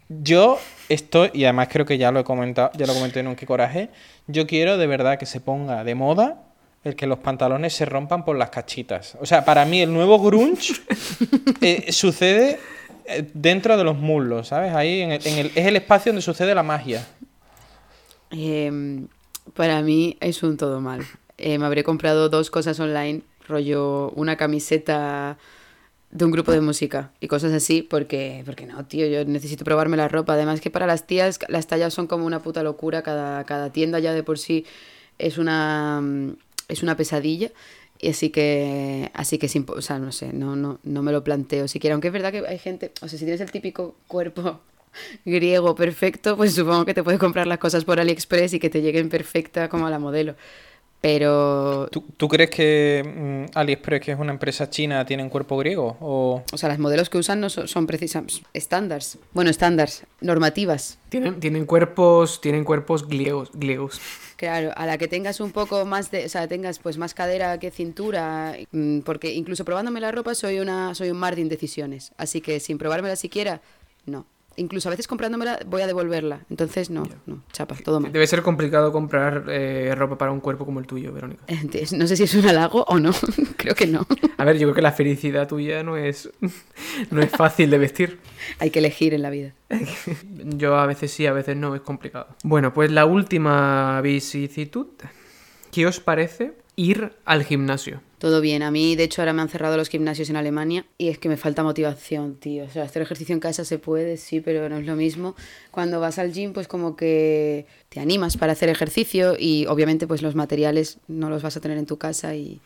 yo estoy, y además creo que ya lo he comentado, ya lo comenté en un Qué Coraje, yo quiero de verdad que se ponga de moda el que los pantalones se rompan por las cachitas. O sea, para mí el nuevo grunge eh, sucede eh, dentro de los muslos, ¿sabes? Ahí en el- en el- es el espacio donde sucede la magia. Em, para mí es un todo mal. Eh, me habré comprado dos cosas online, rollo una camiseta de un grupo de música y cosas así, porque, porque no, tío, yo necesito probarme la ropa. Además que para las tías las tallas son como una puta locura, cada, cada tienda ya de por sí es una, mm, es una pesadilla. Y así que, así que, sin, o sea, no sé, no, no, no me lo planteo siquiera. Aunque es verdad que hay gente, o sea, si tienes el típico cuerpo griego perfecto, pues supongo que te puedes comprar las cosas por AliExpress y que te lleguen perfecta como a la modelo. Pero, ¿Tú, tú crees que mm, AliExpress, que es una empresa china, tiene un cuerpo griego? O... o sea, las modelos que usan no son, son precisamente estándares. Bueno, estándares, normativas. Tienen, tienen cuerpos, tienen cuerpos griegos, griegos. Claro, a la que tengas un poco más de, o sea, tengas pues más cadera que cintura, mm, porque incluso probándome la ropa soy una soy un mar de indecisiones, así que sin probármela siquiera, no. Incluso a veces comprándomela voy a devolverla, entonces no, no, chapa, todo mal. Debe ser complicado comprar eh, ropa para un cuerpo como el tuyo, Verónica. Entonces, No sé si es un halago o no, creo que no. A ver, yo creo que la felicidad tuya no es, no es fácil de vestir. Hay que elegir en la vida. Yo a veces sí, a veces no, es complicado. Bueno, pues la última vicisitud. ¿Qué os parece ir al gimnasio? Todo bien, a mí de hecho ahora me han cerrado los gimnasios en Alemania y es que me falta motivación, tío. O sea, hacer ejercicio en casa se puede, sí, pero no es lo mismo. Cuando vas al gym, pues como que te animas para hacer ejercicio y obviamente pues los materiales no los vas a tener en tu casa y...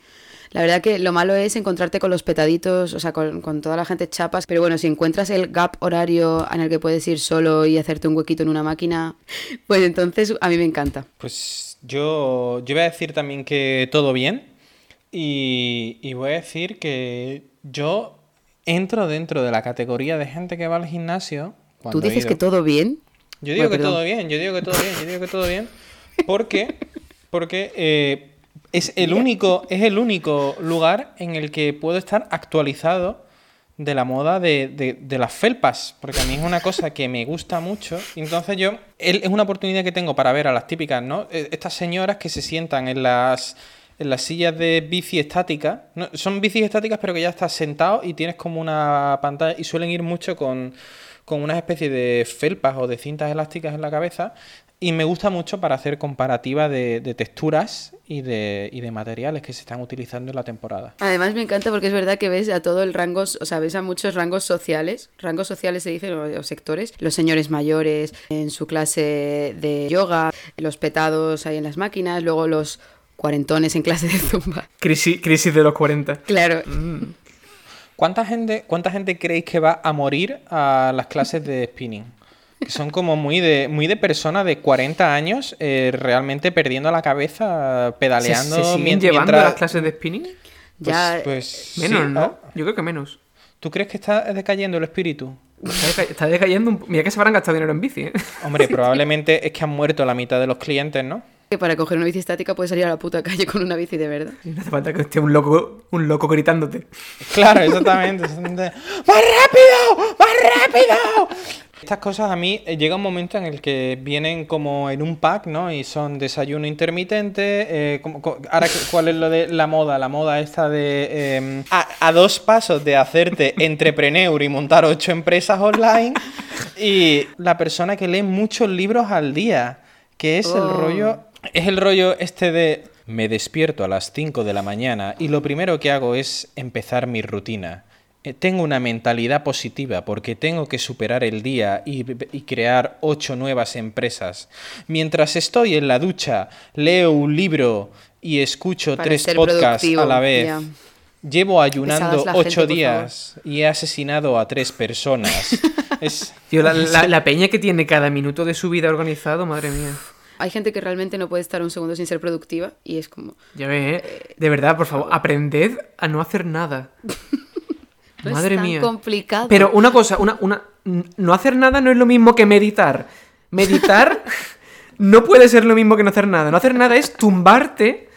La verdad que lo malo es encontrarte con los petaditos, o sea, con, con toda la gente chapas, pero bueno, si encuentras el gap horario en el que puedes ir solo y hacerte un huequito en una máquina, pues entonces a mí me encanta. Pues yo, yo voy a decir también que todo bien. Y, y voy a decir que yo entro dentro de la categoría de gente que va al gimnasio. ¿Tú dices que todo bien? Yo digo Bueno, que perdón. todo bien, yo digo que todo bien, yo digo que todo bien. Porque, porque eh, es, el único, es el único lugar en el que puedo estar actualizado de la moda de, de- de las felpas, porque a mí es una cosa que me gusta mucho. Entonces yo, él- es una oportunidad que tengo para ver a las típicas, ¿no? Eh, Estas señoras que se sientan en las, en las sillas de bici estática. No, son bicis estáticas, pero que ya estás sentado y tienes como una pantalla y suelen ir mucho con, con una especie de felpas o de cintas elásticas en la cabeza. Y me gusta mucho para hacer comparativa de, de texturas y de, y de materiales que se están utilizando en la temporada. Además me encanta porque es verdad que ves a todo el rango, o sea, ves a muchos rangos sociales, rangos sociales se dicen, o sectores, los señores mayores en su clase de yoga, los petados ahí en las máquinas, luego los cuarentones en clase de zumba. Crisis, crisis de los 40. Claro, ¿Cuánta gente, ¿Cuánta gente creéis que va a morir a las clases de spinning? Son como muy de, muy de personas de 40 años eh, realmente perdiendo la cabeza ¿Se, pedaleando. se siguen mien- llevando mientras- las clases de spinning? Pues- ya pues, Menos, sí, ¿no? ah, Yo creo que menos. ¿Tú crees que está decayendo el espíritu? Está, deca- está decayendo un... Mira que se habrán gastado dinero en bici, ¿eh? Hombre, probablemente es que han muerto la mitad de los clientes, ¿no? que para coger una bici estática puedes salir a la puta calle con una bici de verdad. Y no hace falta que esté un loco, un loco gritándote. Claro, exactamente. exactamente. ¡Más rápido! ¡Más rápido! Estas cosas a mí eh, llega un momento en el que vienen como en un pack, ¿no? Y son desayuno intermitente. eh, como- co- ahora, ¿qué- ¿cuál es lo de la moda? La moda esta de eh, a, a dos pasos de hacerte entrepreneur y montar ocho empresas online. Y la persona que lee muchos libros al día, que es el Oh. rollo es el rollo este de me despierto a las 5 de la mañana y lo primero que hago es empezar mi rutina. Eh, Tengo una mentalidad positiva porque tengo que superar el día y, y crear ocho nuevas empresas. Mientras estoy en la ducha, leo un libro y escucho Para tres podcasts productivo, a la vez. ya. Llevo ayunando ocho gente, días y he asesinado a tres personas. es, Tío, la, la- la peña que tiene cada minuto de su vida organizado, madre mía. Hay gente que realmente no puede estar un segundo sin ser productiva y es como... Ya ves, ¿eh? De verdad, por favor, aprended a no hacer nada. Madre es tan mía. complicado. Pero una cosa, una, una, no hacer nada no es lo mismo que meditar. Meditar no puede ser lo mismo que no hacer nada. No hacer nada es tumbarte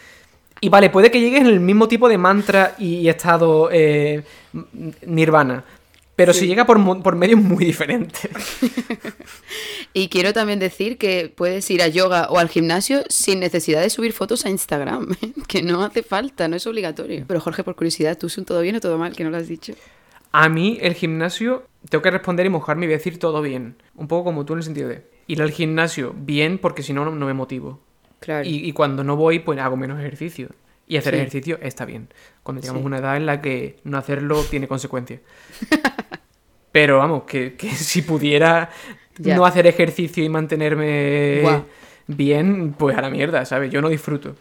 y vale, puede que llegues en el mismo tipo de mantra y estado eh, nirvana. Pero si llega por, por medios muy diferentes. Y quiero también decir que puedes ir a yoga o al gimnasio sin necesidad de subir fotos a Instagram, ¿eh? que no hace falta, no es obligatorio. Pero Jorge, por curiosidad, ¿tú es un todo bien o todo mal? Que no lo has dicho. A mí, el gimnasio, tengo que responder y mojarme y decir todo bien. Un poco como tú en el sentido de ir al gimnasio bien porque si no, no no me motivo. Claro. Y, y cuando no voy, pues hago menos ejercicio. Y hacer Sí. ejercicio está bien. Cuando llegamos Sí. a una edad en la que no hacerlo tiene consecuencias. Pero vamos, que, que si pudiera no hacer ejercicio y mantenerme bien, pues a la mierda, ¿sabes? Yo no disfruto.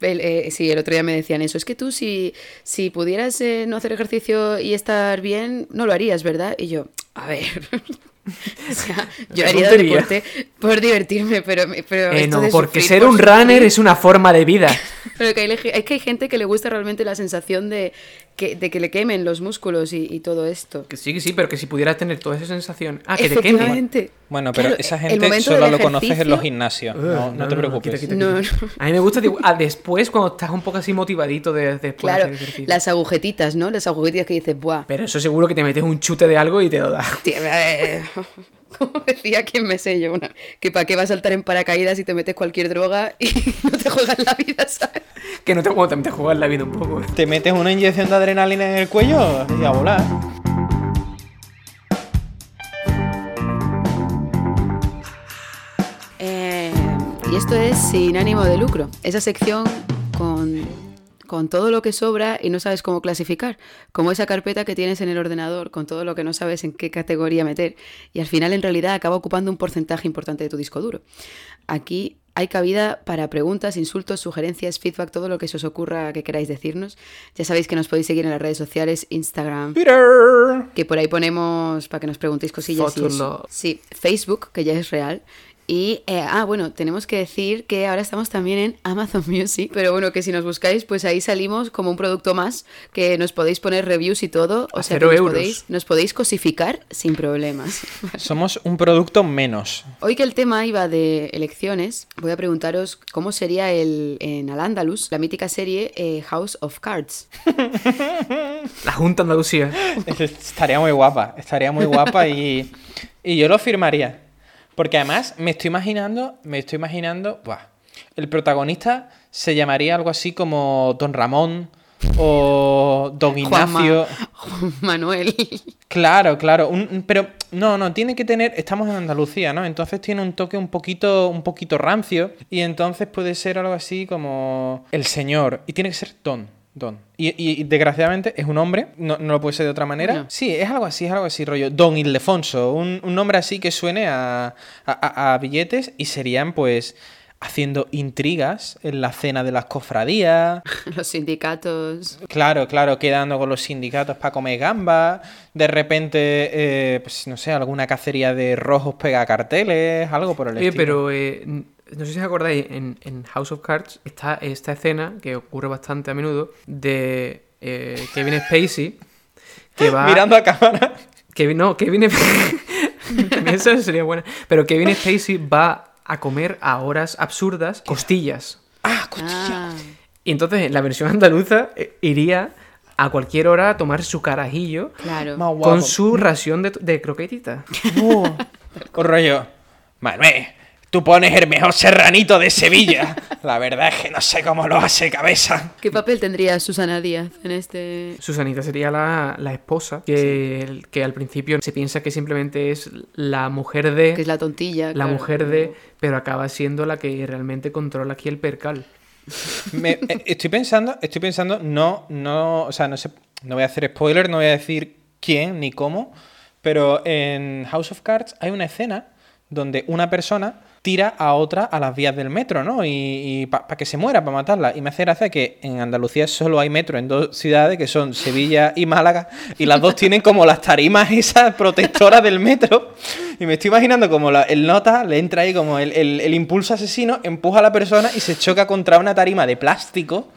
El, eh, sí, el otro día me decían eso. Es que tú, si, si pudieras eh, no hacer ejercicio y estar bien, no lo harías, ¿verdad? Y yo, a ver. o sea, yo haría deporte por divertirme, pero. pero Eh, no, porque sufrir ser por un runner es una forma de vida. Pero que hay, es que hay gente que le gusta realmente la sensación de que, de que le quemen los músculos y, y todo esto. Que sí, sí, pero que si pudieras tener toda esa sensación. Ah, que te queme. Efectivamente. Bueno, pero Claro, esa el gente momento solo lo conoces en los gimnasios. No, no te preocupes. quita, quita, quita. no. A mí me gusta tipo, ah, después, cuando estás un poco así motivadito de, después de hacer ejercicio. las agujetitas, ¿no? Las agujetitas que dices, ¡buah! Pero eso seguro que te metes un chute de algo y te lo da. Como decía quien me sé yo, una, que para qué vas a saltar en paracaídas si te metes cualquier droga y no te juegas la vida, ¿sabes? Que no te, bueno, también te juegas la vida un poco. Te metes una inyección de adrenalina en el cuello y a volar. Eh, y esto es sin ánimo de lucro. Esa sección con, con todo lo que sobra y no sabes cómo clasificar. Como esa carpeta que tienes en el ordenador con todo lo que no sabes en qué categoría meter. Y al final en realidad acaba ocupando un porcentaje importante de tu disco duro. Aquí hay cabida para preguntas, insultos, sugerencias, feedback, todo lo que se os ocurra que queráis decirnos. Ya sabéis que nos podéis seguir en las redes sociales, Instagram, Peter. que por ahí ponemos para que nos preguntéis cosillas y eso. Fotolog. Sí, Facebook, que ya es real, Y, eh, ah, bueno, tenemos que decir que ahora estamos también en Amazon Music, pero bueno, que si nos buscáis, pues ahí salimos como un producto más, que nos podéis poner reviews y todo, o A sea, que cero nos euros. podéis, nos podéis cosificar sin problemas. Somos un producto menos. Hoy que el tema iba de elecciones, voy a preguntaros cómo sería el, en Al-Ándalus la mítica serie eh, House of Cards. La Junta Andalucía. Estaría muy guapa, estaría muy guapa y, y yo lo firmaría. Porque además me estoy imaginando, me estoy imaginando, buah, el protagonista se llamaría algo así como Don Ramón o Don. Ignacio. Juan Manuel. Claro, claro, un- un- pero no, no, tiene que tener, estamos en Andalucía, ¿no? Entonces tiene un toque un poquito, un poquito rancio y entonces puede ser algo así como el señor y tiene que ser Don, Don. Y, y- y desgraciadamente es un hombre, no, no lo puede ser de otra manera. Sí, es algo así, es algo así, rollo Don Ildefonso, un, un nombre así que suene a, a- billetes y serían pues haciendo intrigas en la cena de las cofradías. Los sindicatos. Claro, claro, quedando con los sindicatos para comer gamba. De repente, eh, pues no sé, alguna cacería de rojos pega carteles, algo por el Oye, estilo. pero eh, no sé si os acordáis, en, en House of Cards está esta escena que ocurre bastante a menudo de eh, Kevin Spacey que va... Mirando a cámara. Kevin, no, Kevin... Esa sería buena. Pero Kevin Spacey va a comer a horas absurdas costillas. ¡Ah, costilla! Ah, Y entonces en la versión andaluza eh, iría a cualquier hora a tomar su carajillo claro. Con su ración de, de croquetita. Uh, un rollo. Manuel, tú pones el mejor serranito de Sevilla. La verdad es que no sé cómo lo hace cabeza. ¿Qué papel tendría Susana Díaz en este...? Susanita sería la, la esposa, que, que al principio se piensa que simplemente es la mujer de... Que es la tontilla. la claro. mujer de... Pero acaba siendo la que realmente controla aquí el percal. Me- eh, estoy pensando, estoy pensando, no, no, o sea, no sé, no voy a hacer spoiler, no voy a decir quién ni cómo, pero en House of Cards hay una escena donde una persona tira a otra a las vías del metro, ¿no? Y, para que se muera, para matarla. Y me hace gracia que en Andalucía solo hay metro en dos ciudades, que son Sevilla y Málaga, y las dos tienen como las tarimas esas protectoras del metro. Y me estoy imaginando como la- el nota le entra ahí como el, el- el impulso asesino, empuja a la persona y se choca contra una tarima de plástico,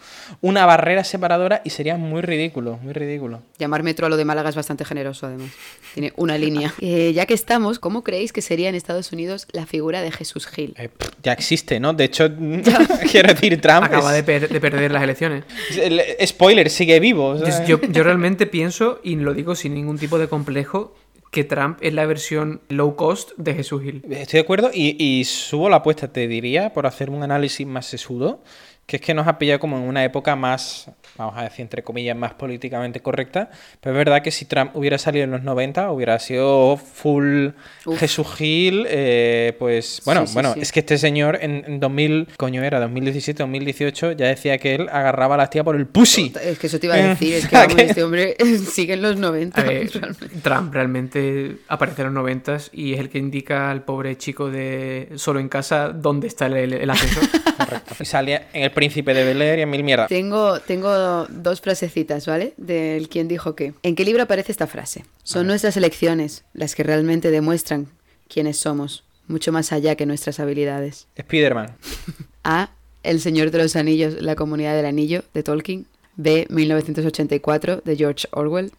una barrera separadora, y sería muy ridículo, muy ridículo. Llamar metro a lo de Málaga es bastante generoso, además. Tiene una línea. Eh, ya que estamos, ¿cómo creéis que sería en Estados Unidos la figura de Jesús Gil? Eh, ya existe, ¿no? De hecho, quiero decir, Trump. Acaba es- de, per- de perder las elecciones. el- spoiler, sigue vivo. Yo, ¿sabes? yo- yo realmente pienso, y lo digo sin ningún tipo de complejo, que Trump es la versión low cost de Jesús Gil. Estoy de acuerdo y, y subo la apuesta, te diría, por hacer un análisis más sesudo, que es que nos ha pillado como en una época más, vamos a decir, entre comillas, más políticamente correcta. Pero es verdad que si Trump hubiera salido en los 90, hubiera sido full Uf. Jesús Gil, eh, pues bueno, Sí, sí, bueno, sí. es que este señor en, en 2000, coño era, 2017, 2018, ya decía que él agarraba a las tías por el pussy. Es que eso te iba a decir, es que vamos, que- este hombre sigue en los 90. A ver, realmente. Trump realmente aparece en los noventas y es el que indica al pobre chico de solo en casa dónde está el, el ascensor. Y salía en El Príncipe de Bel Air y en mil mierdas. Tengo, tengo dos frasecitas, ¿vale? Del quién dijo qué. ¿En qué libro aparece esta frase? Son nuestras elecciones las que realmente demuestran quiénes somos, mucho más allá que nuestras habilidades. Spiderman. A. El Señor de los Anillos, la comunidad del anillo, de Tolkien. B. 1984, de George Orwell.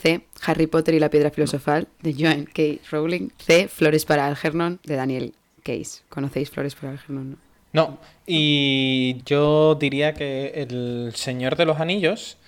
C. Harry Potter y la piedra filosofal, de Joan K. Rowling. C. Flores para Algernon, de Daniel Case. ¿Conocéis Flores para Algernon? no? No, y yo diría que El Señor de los Anillos,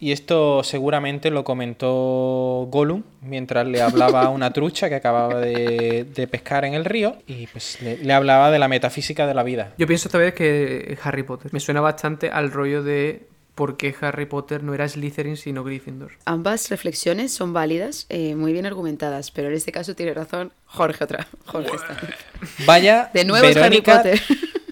y esto seguramente lo comentó Gollum mientras le hablaba a una trucha que acababa de, de pescar en el río, y pues le, le hablaba de la metafísica de la vida. Yo pienso esta vez que Harry Potter. Me suena bastante al rollo de por qué Harry Potter no era Slytherin sino Gryffindor. Ambas reflexiones son válidas, eh, muy bien argumentadas, pero en este caso tiene razón Jorge otra. Jorge está. Vaya, De nuevo es Harry Potter.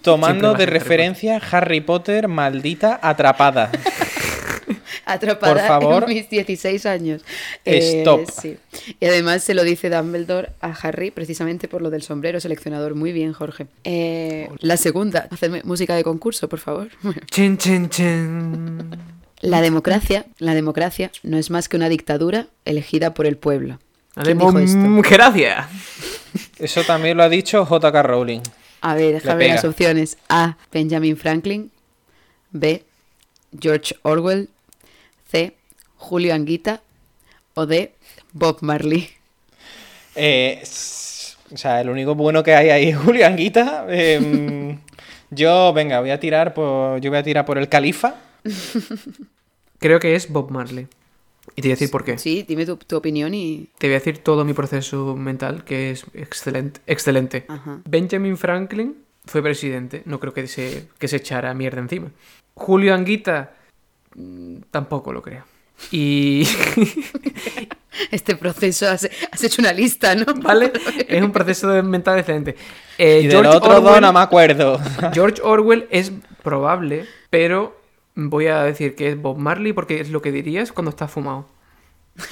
Tomando de referencia Harry Potter, maldita atrapada. Atrapada Por favor. en mis 16 años. Stop. sí. Y además se lo dice Dumbledore a Harry precisamente por lo del sombrero seleccionador. Muy bien, Jorge. Eh, la segunda, hacerme música de concurso, por favor. Chen, chen, chen. La democracia, la democracia no es más que una dictadura elegida por el pueblo. ¿Quién dijo esto? democracia. Eso también lo ha dicho J.K. Rowling. A ver, déjame ver las opciones. A. Benjamin Franklin. B. George Orwell. C. Julio Anguita. O D. Bob Marley. Eh, o sea, el único bueno que hay ahí es Julio Anguita. Em, yo, venga, voy a tirar por. Yo voy a tirar por el califa. Creo que es Bob Marley. Y te voy a decir por qué. Sí, dime tu, tu opinión y... Te voy a decir todo mi proceso mental, que es excelente. excelente. Ajá. Benjamin Franklin fue presidente. No creo que se, que se echara mierda encima. Julio Anguita, mm, tampoco lo creo. Y. Este proceso, has, has hecho una lista, ¿no? ¿Vale? Es un proceso mental excelente. Eh, y del George otro Orwell- no me acuerdo. George Orwell es probable, pero voy a decir que es Bob Marley porque es lo que dirías cuando estás fumado.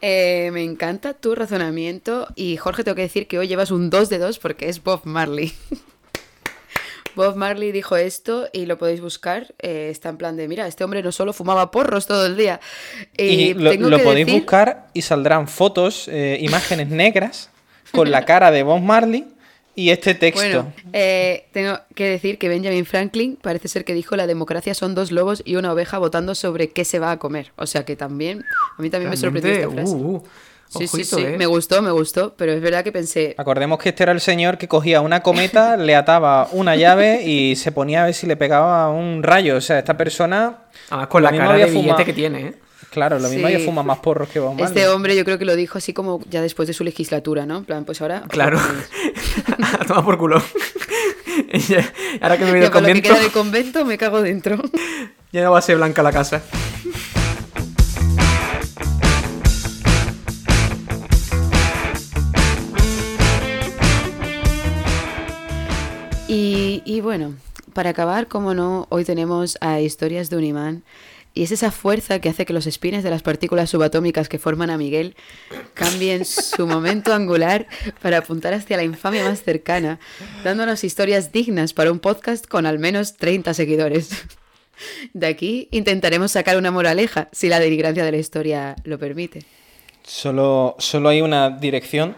Eh, me encanta tu razonamiento y Jorge, tengo que decir que hoy llevas un 2 de 2 porque es Bob Marley. Bob Marley dijo esto y lo podéis buscar. eh, está en plan de, mira, este hombre no solo fumaba porros todo el día. Y lo, tengo lo que podéis decir- buscar y saldrán fotos, eh, imágenes negras con la cara de Bob Marley y este texto. Bueno, eh, tengo que decir que Benjamin Franklin parece ser que dijo la democracia son dos lobos y una oveja votando sobre qué se va a comer. O sea que también, a mí también me sorprendió esta frase. uh, uh, sí, sí, ojito, sí, eh. me gustó, me gustó, pero es verdad que pensé, Acordemos que este era el señor que cogía una cometa, le ataba una llave y se ponía a ver si le pegaba un rayo. O sea, esta persona. Además, con la cara de billete que tiene, ¿eh? Claro, lo mismo Sí. ella fuma más porros que Bob Marley. Este hombre yo creo que lo dijo así como ya después de su legislatura, ¿no? En plan, pues ahora... Claro. A tomar por culo. Ya- Ahora que me voy del con lo que convento, queda de convento me cago dentro. ya no va a ser blanca la casa. Y, y bueno, para acabar, como no, hoy tenemos a Historias de un imán. Y es esa fuerza que hace que los espines de las partículas subatómicas que forman a Miguel cambien su momento angular para apuntar hacia la infamia más cercana, dándonos historias dignas para un podcast con al menos 30 seguidores. De aquí intentaremos sacar una moraleja, si la deligrancia de la historia lo permite. Solo, solo hay una dirección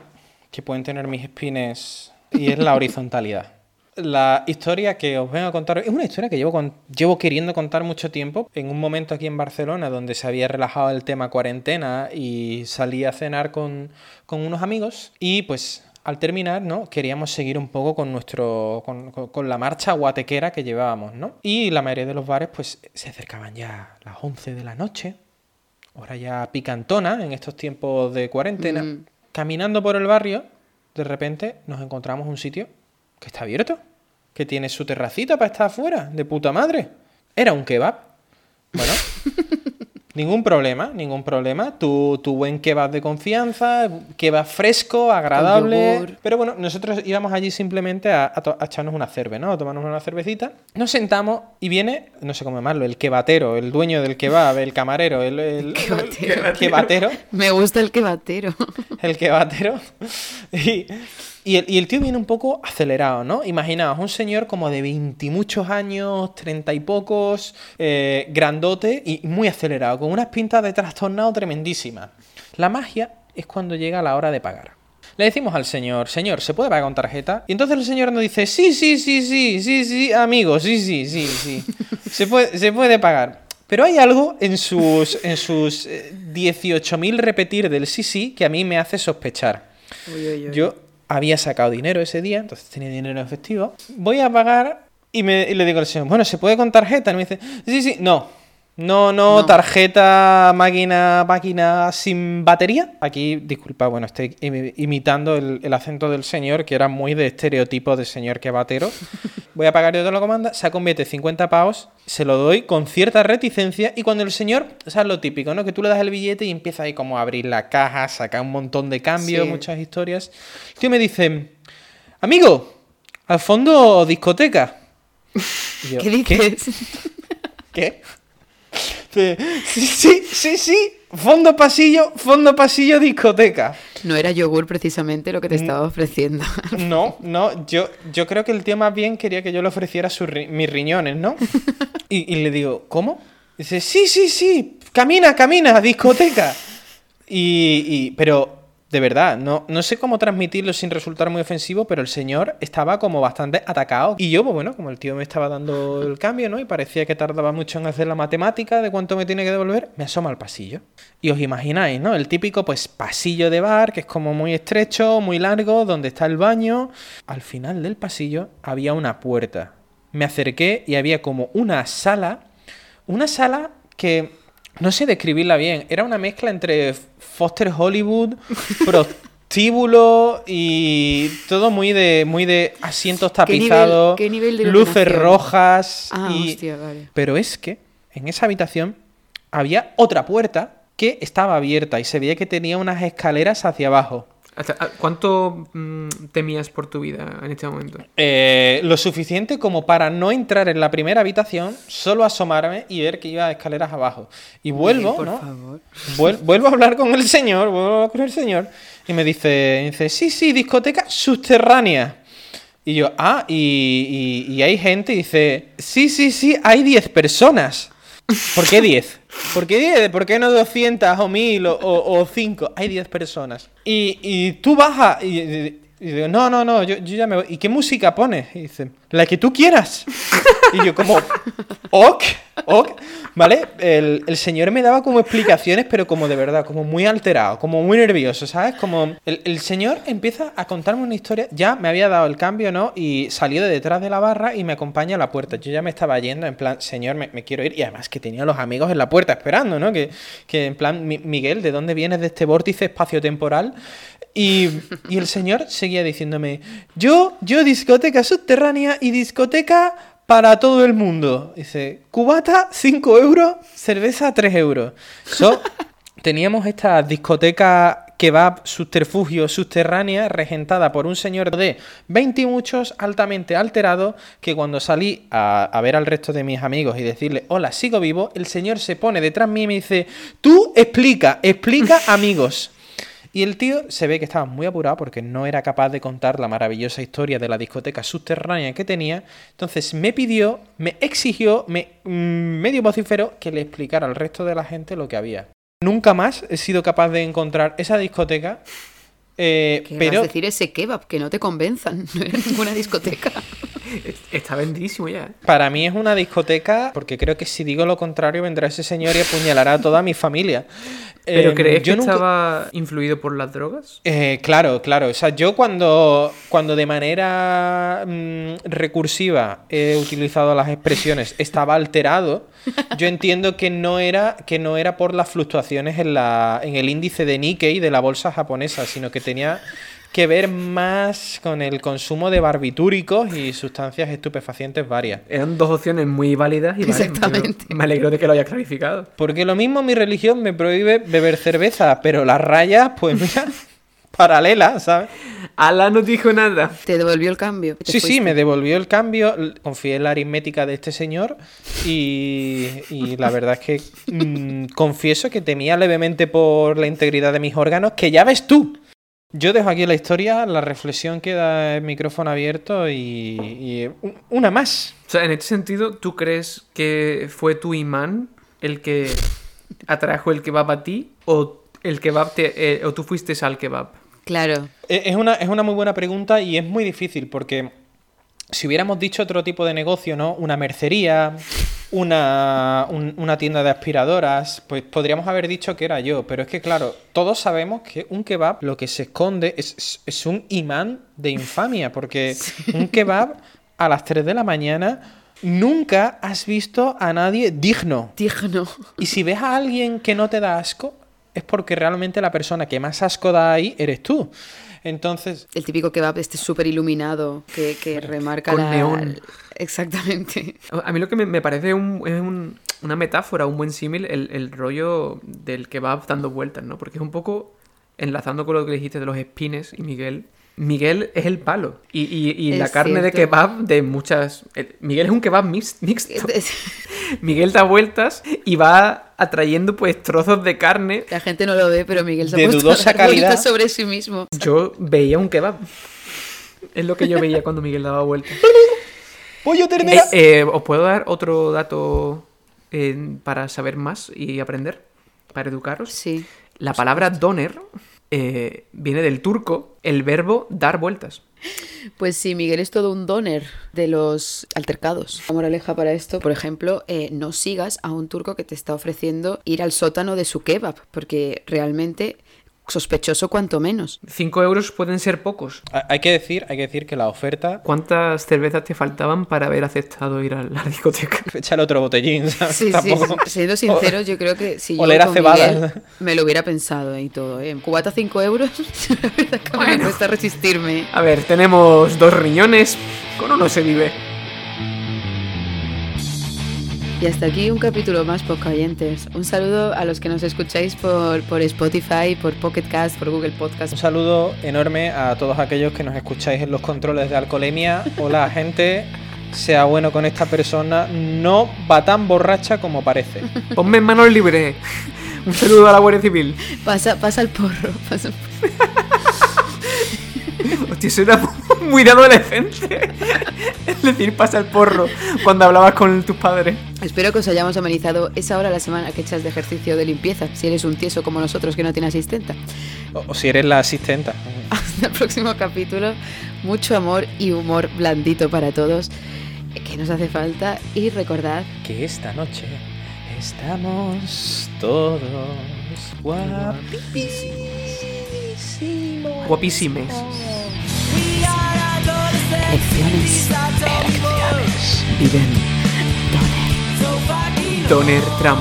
que pueden tener mis espines y es la horizontalidad. La historia que os vengo a contar es una historia que llevo, con- llevo queriendo contar mucho tiempo. En un momento aquí en Barcelona donde se había relajado el tema cuarentena y salí a cenar con, con unos amigos y pues al terminar, ¿no? Queríamos seguir un poco con nuestro con, con- con la marcha guatequera que llevábamos, ¿no? Y la mayoría de los bares pues se acercaban ya las 11 de la noche, hora ya picantona en estos tiempos de cuarentena. Mm. Caminando por el barrio, de repente nos encontramos un sitio que está abierto, que tiene su terracita para estar afuera, de puta madre. Era un kebab. Bueno, ningún problema, ningún problema. Tu, tu buen kebab de confianza, kebab fresco, agradable. Pero bueno, nosotros íbamos allí simplemente a, a a echarnos una cerve, ¿no? A tomarnos una cervecita. Nos sentamos y viene, no sé cómo llamarlo, el kebatero, el dueño del kebab, el camarero, el, el, Kebatero. el kebatero Me gusta el quebatero. el quebatero. Y, y, el, y el tío viene un poco acelerado, ¿no? Imaginaos, un señor como de veintimuchos años, treinta y pocos, eh, grandote y muy acelerado, con unas pintas de trastornado tremendísimas. La magia es cuando llega la hora de pagar. Le decimos al señor, señor, ¿se puede pagar con tarjeta? Y entonces el señor nos dice, sí, sí, sí, sí, sí, sí, amigo, sí, sí, sí, sí. Se puede, se puede pagar. Pero hay algo en sus, en sus eh, 18.000 repetir del sí, sí que a mí me hace sospechar. Uy, uy, uy. Yo había sacado dinero ese día, entonces tenía dinero en efectivo. Voy a pagar y, me, y le digo al señor, bueno, ¿se puede con tarjeta? Y me dice, sí, sí, no. No, no, No. tarjeta, máquina, máquina sin batería. Aquí, disculpa, bueno, estoy imi- imitando el, el acento del señor, que era muy de estereotipo de señor que batero. Voy a pagar yo toda la comanda, saco un billete de 50 pavos, se lo doy con cierta reticencia y cuando el señor, o sea, lo típico, ¿no? Que tú le das el billete y empieza ahí como a abrir la caja, sacar un montón de cambios, Sí. muchas historias. El tío me dice, amigo, al fondo discoteca. Yo, ¿Qué dices? ¿Qué? Sí, sí, sí, sí. Fondo pasillo, fondo pasillo discoteca. No era yogur precisamente lo que te Mm. estaba ofreciendo. No, no, yo, yo creo que el tío más bien quería que yo le ofreciera sus ri- mis riñones, ¿no? Y, y le digo, ¿cómo? Dice, sí, sí, sí, camina, camina, discoteca. Y, y- pero de verdad, no, no sé cómo transmitirlo sin resultar muy ofensivo, pero el señor estaba como bastante atacado. Y yo, pues bueno, como el tío me estaba dando el cambio, ¿no? Y parecía que tardaba mucho en hacer la matemática de cuánto me tiene que devolver, me asoma al pasillo. Y os imagináis, ¿no? El típico, pues, pasillo de bar, que es como muy estrecho, muy largo, donde está el baño. Al final del pasillo había una puerta. Me acerqué y había como una sala, una sala que no sé describirla bien. Era una mezcla entre Foster Hollywood, prostíbulo y todo muy de muy de asientos ¿Qué nivel- tapizados, qué nivel de luces rojas Ah, y hostia, vale. pero es que en esa habitación había otra puerta que estaba abierta y se veía que tenía unas escaleras hacia abajo. Hasta- ah, ¿Cuánto mm, temías por tu vida en este momento? Eh, lo suficiente como para no entrar en la primera habitación, solo asomarme y ver que iba escaleras abajo. Y vuelvo, Por ¿no? favor. Vuel- vuelvo a hablar con el señor, vuelvo a hablar con el señor, y me dice, dice sí, sí, discoteca subterránea. Y yo, ah, y, y- y hay gente, y dice, sí, sí, sí, hay 10 personas. ¿Por qué 10? ¿Por qué 10? ¿Por qué no 200 o 1000 o, o, 5? Hay 10 personas. Y, y tú bajas y, y- y digo, no, no, no, yo, yo ya me voy. ¿Y qué música pones? Y dice, la que tú quieras. Y yo como, ok, ok, ¿vale? El, el señor me daba como explicaciones, pero como de verdad, como muy alterado, como muy nervioso, ¿sabes? Como el, el señor empieza a contarme una historia, ya me había dado el cambio, ¿no? Y salió de detrás de la barra y me acompaña a la puerta. Yo ya me estaba yendo, en plan, señor, me, quiero ir. Y además que tenía a los amigos en la puerta esperando, ¿no? Que, que en plan, "Mi- Miguel, ¿de dónde vienes de este vórtice espacio-temporal? Y, y el señor seguía diciéndome, yo, yo discoteca subterránea y discoteca para todo el mundo. Dice, cubata 5 euros, cerveza 3 euros. So, teníamos esta discoteca kebab subterfugio subterránea regentada por un señor de 20 y muchos altamente alterado que cuando salí a, a ver al resto de mis amigos y decirle hola sigo vivo el señor se pone detrás mío y me dice tú explica explica amigos y el tío se ve que estaba muy apurado porque no era capaz de contar la maravillosa historia de la discoteca subterránea que tenía. Entonces me pidió, me exigió, me mm, medio vociferó que le explicara al resto de la gente lo que había. Nunca más he sido capaz de encontrar esa discoteca, eh, ¿Qué pero vas a decir ese kebab? Que no te convenzan. No era ninguna discoteca. Está vendidísimo ya. ¿eh? para mí es una discoteca porque creo que si digo lo contrario vendrá ese señor y apuñalará a toda mi familia. ¿Pero Eh, crees yo que nunca- estaba influido por las drogas? Eh, claro, claro. O sea, yo cuando, cuando de manera mm, recursiva he utilizado las expresiones estaba alterado, yo entiendo que no era, que no era por las fluctuaciones en, la, en el índice de Nikkei de la bolsa japonesa, sino que tenía que ver más con el consumo de barbitúricos y sustancias estupefacientes varias. Eran dos opciones muy válidas y Exactamente. me alegro de que lo hayas clarificado. Porque lo mismo mi religión me prohíbe beber cerveza, pero las rayas, pues mira, paralelas, ¿sabes? Ala no dijo nada. Te devolvió el cambio. Sí, sí, me devolvió el cambio, confié en la aritmética de este señor y, y la verdad es que mm, confieso que temía levemente por la integridad de mis órganos, que ya ves tú. Yo dejo aquí la historia, la reflexión queda el micrófono abierto y, y un- una más. O sea, en este sentido, ¿tú crees que fue tu imán el que atrajo el kebab a ti? ¿O el kebab te, eh, o tú fuiste al kebab? Claro. E- Es una, es una muy buena pregunta y es muy difícil porque si hubiéramos dicho otro tipo de negocio, ¿no? Una mercería, una, un- una tienda de aspiradoras, pues podríamos haber dicho que era yo. Pero es que, claro, todos sabemos que un kebab lo que se esconde es, es- es un imán de infamia, porque un kebab a las 3 de la mañana nunca has visto a nadie digno. Digno. Y si ves a alguien que no te da asco, es porque realmente la persona que más asco da ahí eres tú. Entonces, El típico kebab este súper iluminado que, que remarca Con la... neón. Exactamente. A mí lo que me, me parece un- es un- una metáfora, un buen símil, el, el rollo del kebab dando vueltas, ¿no? Porque es un poco enlazando con lo que dijiste de los espines y Miguel. Miguel es el palo. Y, y- y la carne de cierto. kebab de muchas. el- Miguel es un kebab mix- mixto. Miguel da vueltas y va atrayendo pues trozos de carne. La gente no lo ve, pero Miguel se De dudosa calidad. sobre sí mismo. Yo veía un kebab. Es lo que yo veía cuando Miguel daba vueltas. Pollo Eh, ternera. eh, ¿Os puedo dar otro dato eh, para saber más y aprender? Para educaros. Sí. La palabra doner eh, viene del turco el verbo dar vueltas. Pues sí, Miguel es todo un doner de los altercados. La moraleja para esto, por ejemplo, eh, no sigas a un turco que te está ofreciendo ir al sótano de su kebab, porque realmente sospechoso cuanto menos. Cinco euros pueden ser pocos. Ha- Hay que decir, hay que decir que la oferta. ¿Cuántas cervezas te faltaban para haber aceptado ir a la discoteca? Échale otro botellín, ¿sabes? Sí, sí, siendo sinceros, yo creo que si yo Oler voy a con cebada. Miguel, me lo hubiera pensado y todo. ¿eh? Cubata 5 euros, la verdad que me cuesta resistirme. A ver, tenemos dos riñones, con uno se vive. Y hasta aquí un capítulo más, oyentes. Un saludo a los que nos escucháis por, por Spotify, por Pocket Cast, por Google Podcast. Un saludo enorme a todos aquellos que nos escucháis en los controles de alcoholemia. Hola, gente. Sea bueno con esta persona. No va tan borracha como parece. Ponme en manos libres. Un saludo a la Guardia Civil. Pasa, pasa el porro. pasa el porro. Hostia, eso era muy de adolescente. Es decir, pasa el porro cuando hablabas con tus padres. Espero que os hayamos amenizado esa hora a la semana que echas de ejercicio de limpieza, si eres un tieso como nosotros que no tiene asistenta. O, o si eres la asistenta. Hasta el próximo capítulo. Mucho amor y humor blandito para todos, que nos hace falta. Y recordad, Que esta noche estamos todos guapísimos. Guapísimes. lecciones viven Donner Trump.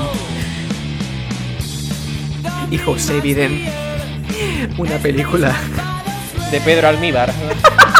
Y José Biden. Una película De Pedro Almíbar.